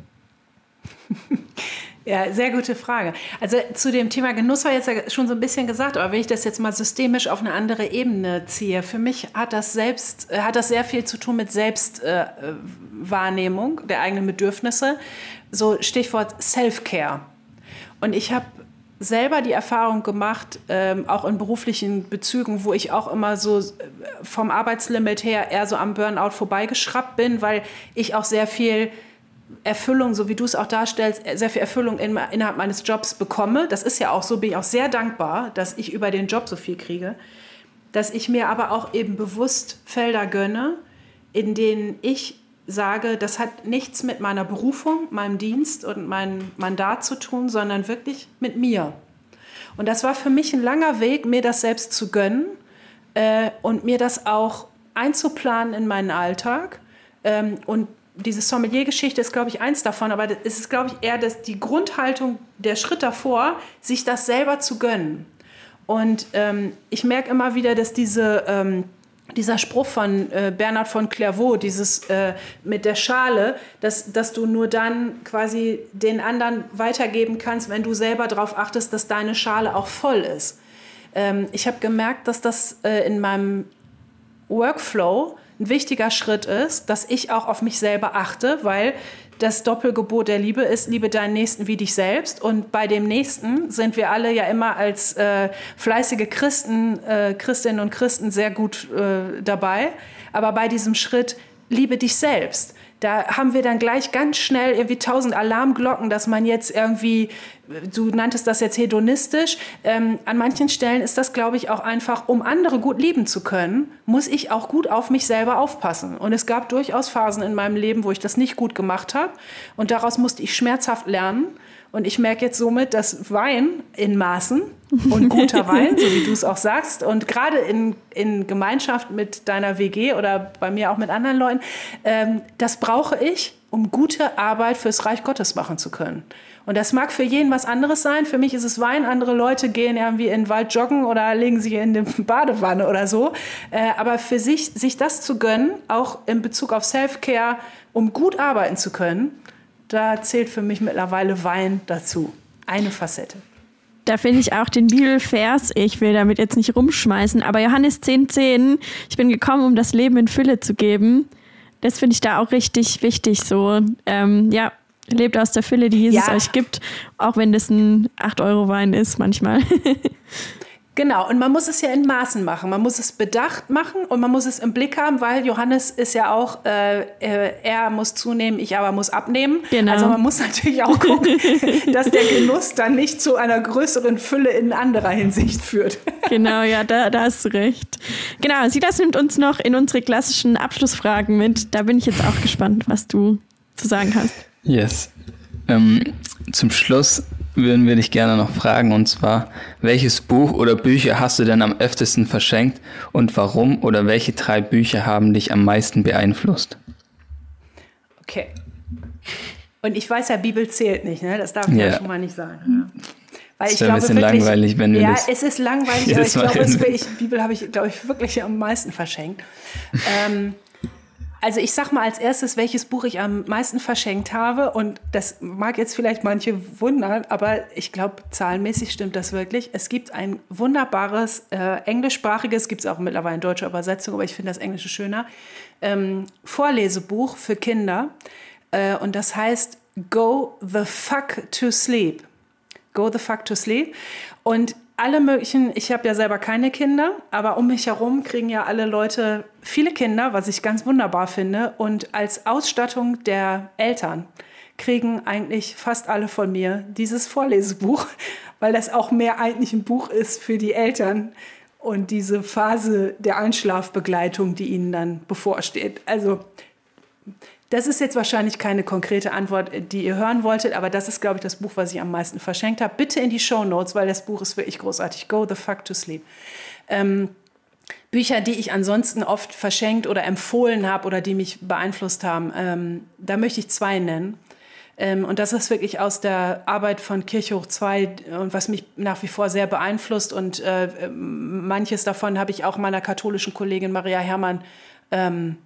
Speaker 1: Ja, sehr gute Frage. Also zu dem Thema Genuss war jetzt ja schon so ein bisschen gesagt, aber wenn ich das jetzt mal systemisch auf eine andere Ebene ziehe, für mich hat das selbst, äh, hat das sehr viel zu tun mit Selbstwahrnehmung äh, der eigenen Bedürfnisse. So Stichwort Self-Care. Und ich habe selber die Erfahrung gemacht, ähm, auch in beruflichen Bezügen, wo ich auch immer so äh, vom Arbeitslimit her eher so am Burnout vorbeigeschraubt bin, weil ich auch sehr viel Erfüllung, so wie du es auch darstellst, sehr viel Erfüllung in, innerhalb meines Jobs bekomme. Das ist ja auch so, bin ich auch sehr dankbar, dass ich über den Job so viel kriege. Dass ich mir aber auch eben bewusst Felder gönne, in denen ich sage, das hat nichts mit meiner Berufung, meinem Dienst und meinem Mandat zu tun, sondern wirklich mit mir. Und das war für mich ein langer Weg, mir das selbst zu gönnen äh, und mir das auch einzuplanen in meinen Alltag ähm, und diese Sommelier-Geschichte ist, glaube ich, eins davon, aber es ist, glaube ich, eher das, die Grundhaltung, der Schritt davor, sich das selber zu gönnen. Und ähm, ich merke immer wieder, dass diese, ähm, dieser Spruch von äh, Bernhard von Clairvaux, dieses äh, mit der Schale, dass, dass du nur dann quasi den anderen weitergeben kannst, wenn du selber darauf achtest, dass deine Schale auch voll ist. Ähm, ich habe gemerkt, dass das äh, in meinem Workflow ein wichtiger Schritt ist, dass ich auch auf mich selber achte, weil das Doppelgebot der Liebe ist, liebe deinen Nächsten wie dich selbst. Und bei dem Nächsten sind wir alle ja immer als äh, fleißige Christen, äh, Christinnen und Christen sehr gut äh, dabei. Aber bei diesem Schritt, liebe dich selbst. Da haben wir dann gleich ganz schnell irgendwie tausend Alarmglocken, dass man jetzt irgendwie, du nanntest das jetzt hedonistisch, ähm, an manchen Stellen ist das, glaube ich, auch einfach, um andere gut lieben zu können, muss ich auch gut auf mich selber aufpassen. Und es gab durchaus Phasen in meinem Leben, wo ich das nicht gut gemacht habe und daraus musste ich schmerzhaft lernen. Und ich merke jetzt somit, dass Wein in Maßen und guter Wein, so wie du es auch sagst, und gerade in, in Gemeinschaft mit deiner WG oder bei mir auch mit anderen Leuten, ähm, das brauche ich, um gute Arbeit fürs Reich Gottes machen zu können. Und das mag für jeden was anderes sein. Für mich ist es Wein. Andere Leute gehen irgendwie in den Wald joggen oder legen sich in die Badewanne oder so. Äh, aber für sich, sich das zu gönnen, auch in Bezug auf Self-Care, um gut arbeiten zu können, da zählt für mich mittlerweile Wein dazu. Eine Facette.
Speaker 3: Da finde ich auch den Bibelvers, ich will damit jetzt nicht rumschmeißen, aber Johannes 10,10, 10, ich bin gekommen, um das Leben in Fülle zu geben. Das finde ich da auch richtig wichtig. So, ähm, ja, lebt aus der Fülle, die Jesus ja. euch gibt, auch wenn das ein 8-Euro-Wein ist manchmal.
Speaker 1: Genau, und man muss es ja in Maßen machen. Man muss es bedacht machen und man muss es im Blick haben, weil Johannes ist ja auch, äh, äh, er muss zunehmen, ich aber muss abnehmen. Genau. Also man muss natürlich auch gucken, dass der Genuss dann nicht zu einer größeren Fülle in anderer Hinsicht führt.
Speaker 3: Genau, ja, da, da hast du recht. Genau, Silas nimmt uns noch in unsere klassischen Abschlussfragen mit. Da bin ich jetzt auch gespannt, was du zu sagen hast.
Speaker 2: Yes. Ähm, zum Schluss würden wir dich gerne noch fragen, und zwar, welches Buch oder Bücher hast du denn am öftesten verschenkt und warum oder welche drei Bücher haben dich am meisten beeinflusst?
Speaker 1: Okay. Und ich weiß ja, Bibel zählt nicht, ne? Das darf ich ja, ja schon mal nicht sagen. Ja.
Speaker 2: Weil ich glaube, ein bisschen wirklich, langweilig, wenn wir
Speaker 1: Ja,
Speaker 2: das
Speaker 1: es ist langweilig, aber ich glaube, es wirklich, Bibel habe ich, glaube ich, wirklich am meisten verschenkt. ähm, also ich sag mal als erstes, welches Buch ich am meisten verschenkt habe. Und das mag jetzt vielleicht manche wundern, aber ich glaube, zahlenmäßig stimmt das wirklich. Es gibt ein wunderbares äh, englischsprachiges, gibt es auch mittlerweile in deutscher Übersetzung, aber ich finde das Englische schöner, ähm, Vorlesebuch für Kinder. Äh, und das heißt Go the Fuck to Sleep. Go the Fuck to Sleep. Und alle möglichen, ich habe ja selber keine Kinder, aber um mich herum kriegen ja alle Leute viele Kinder, was ich ganz wunderbar finde. Und als Ausstattung der Eltern kriegen eigentlich fast alle von mir dieses Vorlesebuch, weil das auch mehr eigentlich ein Buch ist für die Eltern und diese Phase der Einschlafbegleitung, die ihnen dann bevorsteht. Also das ist jetzt wahrscheinlich keine konkrete Antwort, die ihr hören wolltet, aber das ist, glaube ich, das Buch, was ich am meisten verschenkt habe. Bitte in die Show Notes, weil das Buch ist wirklich großartig. Go the fuck to sleep. Ähm, Bücher, die ich ansonsten oft verschenkt oder empfohlen habe oder die mich beeinflusst haben, ähm, da möchte ich zwei nennen. Ähm, und das ist wirklich aus der Arbeit von Kirchhoch 2 und was mich nach wie vor sehr beeinflusst. Und äh, manches davon habe ich auch meiner katholischen Kollegin Maria Herrmann ähm,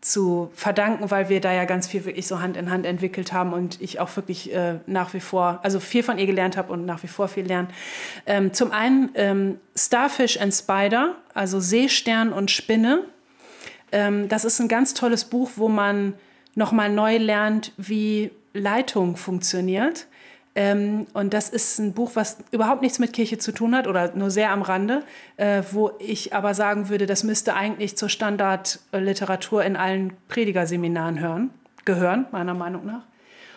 Speaker 1: zu verdanken, weil wir da ja ganz viel wirklich so Hand in Hand entwickelt haben und ich auch wirklich äh, nach wie vor, also viel von ihr gelernt habe und nach wie vor viel lerne. Ähm, zum einen ähm, Starfish and Spider, also Seestern und Spinne. Ähm, das ist ein ganz tolles Buch, wo man nochmal neu lernt, wie Leitung funktioniert und das ist ein Buch, was überhaupt nichts mit Kirche zu tun hat oder nur sehr am Rande, äh, wo ich aber sagen würde, das müsste eigentlich zur Standardliteratur in allen Predigerseminaren hören, gehören, meiner Meinung nach.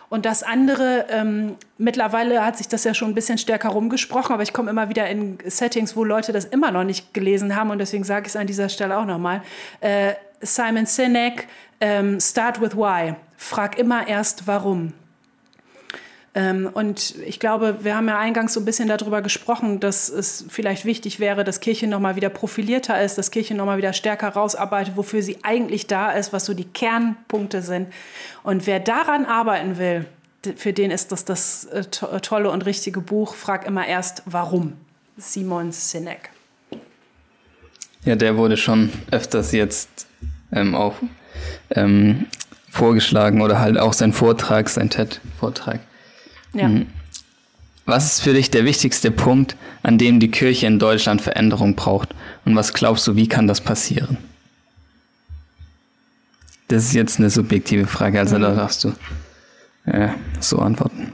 Speaker 1: Und das andere, ähm, mittlerweile hat sich das ja schon ein bisschen stärker rumgesprochen, aber ich komme immer wieder in Settings, wo Leute das immer noch nicht gelesen haben und deswegen sage ich es an dieser Stelle auch nochmal. Äh, Simon Sinek, ähm, Start with Why. Frag immer erst warum. Ähm, und ich glaube, wir haben ja eingangs so ein bisschen darüber gesprochen, dass es vielleicht wichtig wäre, dass Kirche nochmal wieder profilierter ist, dass Kirche nochmal wieder stärker rausarbeitet, wofür sie eigentlich da ist, was so die Kernpunkte sind. Und wer daran arbeiten will, für den ist das das äh, tolle und richtige Buch. Frag immer erst, warum. Simon Sinek.
Speaker 2: Ja, der wurde schon öfters jetzt ähm, auch ähm, vorgeschlagen oder halt auch sein Vortrag, sein TED-Vortrag ja. Mhm. Was ist für dich der wichtigste Punkt, an dem die Kirche in Deutschland Veränderung braucht? Und was glaubst du, wie kann das passieren? Das ist jetzt eine subjektive Frage, also mhm. da darfst du äh, so antworten.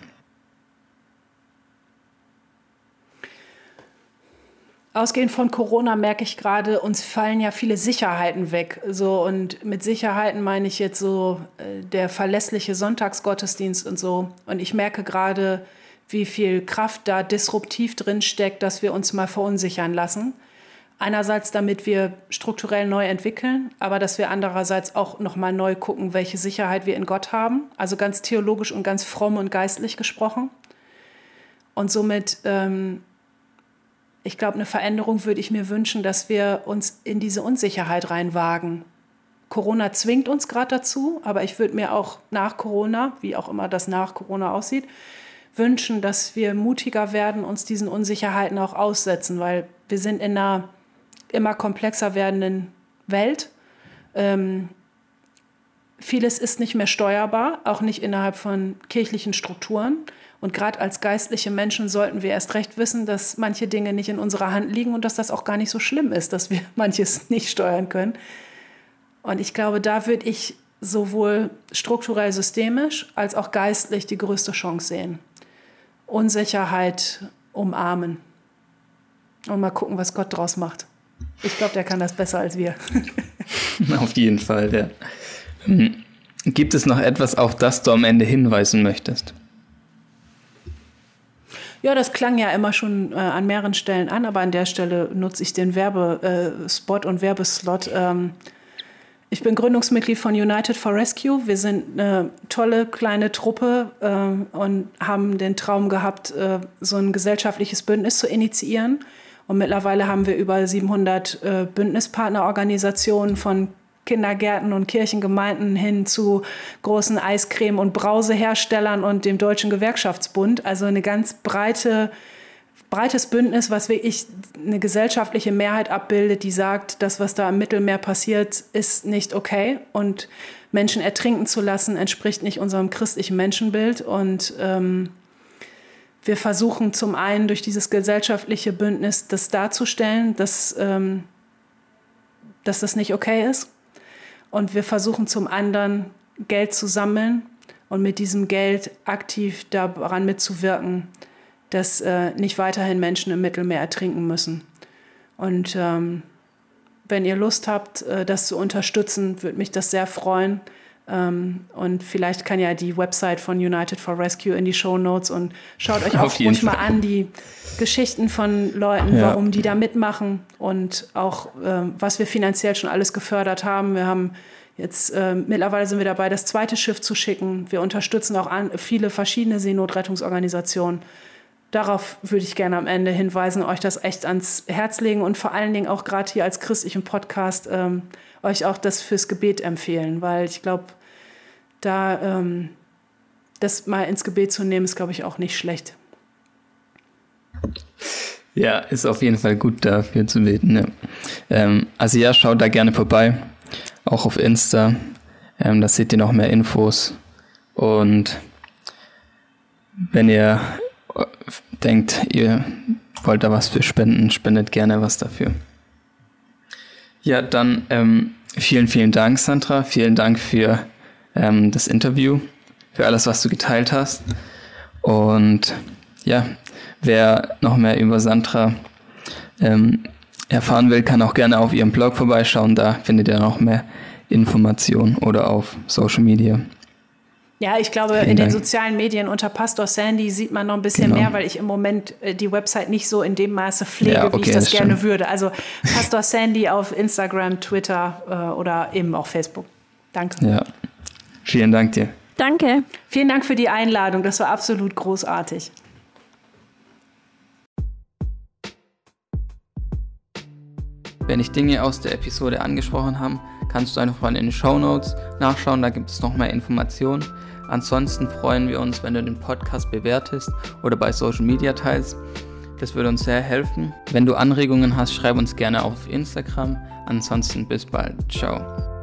Speaker 1: Ausgehend von Corona merke ich gerade, uns fallen ja viele Sicherheiten weg. So, und mit Sicherheiten meine ich jetzt so äh, der verlässliche Sonntagsgottesdienst und so. Und ich merke gerade, wie viel Kraft da disruptiv drin steckt, dass wir uns mal verunsichern lassen. Einerseits, damit wir strukturell neu entwickeln, aber dass wir andererseits auch nochmal neu gucken, welche Sicherheit wir in Gott haben. Also ganz theologisch und ganz fromm und geistlich gesprochen. Und somit ähm, ich glaube, eine Veränderung würde ich mir wünschen, dass wir uns in diese Unsicherheit reinwagen. Corona zwingt uns gerade dazu, aber ich würde mir auch nach Corona, wie auch immer das nach Corona aussieht, wünschen, dass wir mutiger werden, uns diesen Unsicherheiten auch aussetzen, weil wir sind in einer immer komplexer werdenden Welt. Ähm, vieles ist nicht mehr steuerbar, auch nicht innerhalb von kirchlichen Strukturen. Und gerade als geistliche Menschen sollten wir erst recht wissen, dass manche Dinge nicht in unserer Hand liegen und dass das auch gar nicht so schlimm ist, dass wir manches nicht steuern können. Und ich glaube, da würde ich sowohl strukturell systemisch als auch geistlich die größte Chance sehen. Unsicherheit umarmen und mal gucken, was Gott draus macht. Ich glaube, der kann das besser als wir.
Speaker 2: Auf jeden Fall, ja. Hm. Gibt es noch etwas, auf das du am Ende hinweisen möchtest?
Speaker 1: Ja, das klang ja immer schon äh, an mehreren Stellen an, aber an der Stelle nutze ich den Werbespot äh, und Werbeslot. Ähm, ich bin Gründungsmitglied von United for Rescue. Wir sind eine tolle kleine Truppe äh, und haben den Traum gehabt, äh, so ein gesellschaftliches Bündnis zu initiieren. Und mittlerweile haben wir über 700 äh, Bündnispartnerorganisationen von Kindergärten und Kirchengemeinden hin zu großen Eiscreme- und Brauseherstellern und dem Deutschen Gewerkschaftsbund. Also eine ganz breite, breites Bündnis, was wirklich eine gesellschaftliche Mehrheit abbildet, die sagt, das, was da im Mittelmeer passiert, ist nicht okay und Menschen ertrinken zu lassen, entspricht nicht unserem christlichen Menschenbild. Und ähm, wir versuchen zum einen durch dieses gesellschaftliche Bündnis das darzustellen, dass, ähm, dass das nicht okay ist und wir versuchen zum anderen Geld zu sammeln und mit diesem Geld aktiv daran mitzuwirken, dass äh, nicht weiterhin Menschen im Mittelmeer ertrinken müssen. Und ähm, wenn ihr Lust habt, äh, das zu unterstützen, würde mich das sehr freuen. Ähm, und vielleicht kann ja die Website von United for Rescue in die Show Notes und schaut euch auch ruhig mal an die Geschichten von Leuten, ja. warum die da mitmachen und auch äh, was wir finanziell schon alles gefördert haben. Wir haben jetzt äh, mittlerweile sind wir dabei, das zweite Schiff zu schicken. Wir unterstützen auch an, viele verschiedene Seenotrettungsorganisationen. Darauf würde ich gerne am Ende hinweisen, euch das echt ans Herz legen und vor allen Dingen auch gerade hier als christlichen Podcast ähm, euch auch das fürs Gebet empfehlen, weil ich glaube, da ähm, das mal ins Gebet zu nehmen, ist, glaube ich, auch nicht schlecht.
Speaker 2: Ja, ist auf jeden Fall gut dafür zu beten. Ja. Ähm, also ja, schaut da gerne vorbei, auch auf Insta. Ähm, da seht ihr noch mehr Infos. Und wenn ihr äh, denkt, ihr wollt da was für spenden, spendet gerne was dafür. Ja, dann ähm, vielen, vielen Dank, Sandra. Vielen Dank für ähm, das Interview, für alles, was du geteilt hast. Und ja, wer noch mehr über Sandra ähm, erfahren will, kann auch gerne auf ihrem Blog vorbeischauen. Da findet ihr noch mehr Informationen oder auf Social Media.
Speaker 1: Ja, ich glaube, Vielen in Dank. den sozialen Medien unter Pastor Sandy sieht man noch ein bisschen genau. mehr, weil ich im Moment äh, die Website nicht so in dem Maße pflege, ja, okay, wie ich das, das gerne stimmt. würde. Also Pastor Sandy auf Instagram, Twitter äh, oder eben auch Facebook. Danke.
Speaker 2: Ja, vielen Dank dir.
Speaker 3: Danke.
Speaker 1: Vielen Dank für die Einladung. Das war absolut großartig.
Speaker 2: Wenn ich Dinge aus der Episode angesprochen habe, kannst du einfach mal in den Show Notes nachschauen, da gibt es noch mehr Informationen. Ansonsten freuen wir uns, wenn du den Podcast bewertest oder bei Social Media teilst. Das würde uns sehr helfen. Wenn du Anregungen hast, schreib uns gerne auf Instagram. Ansonsten bis bald. Ciao.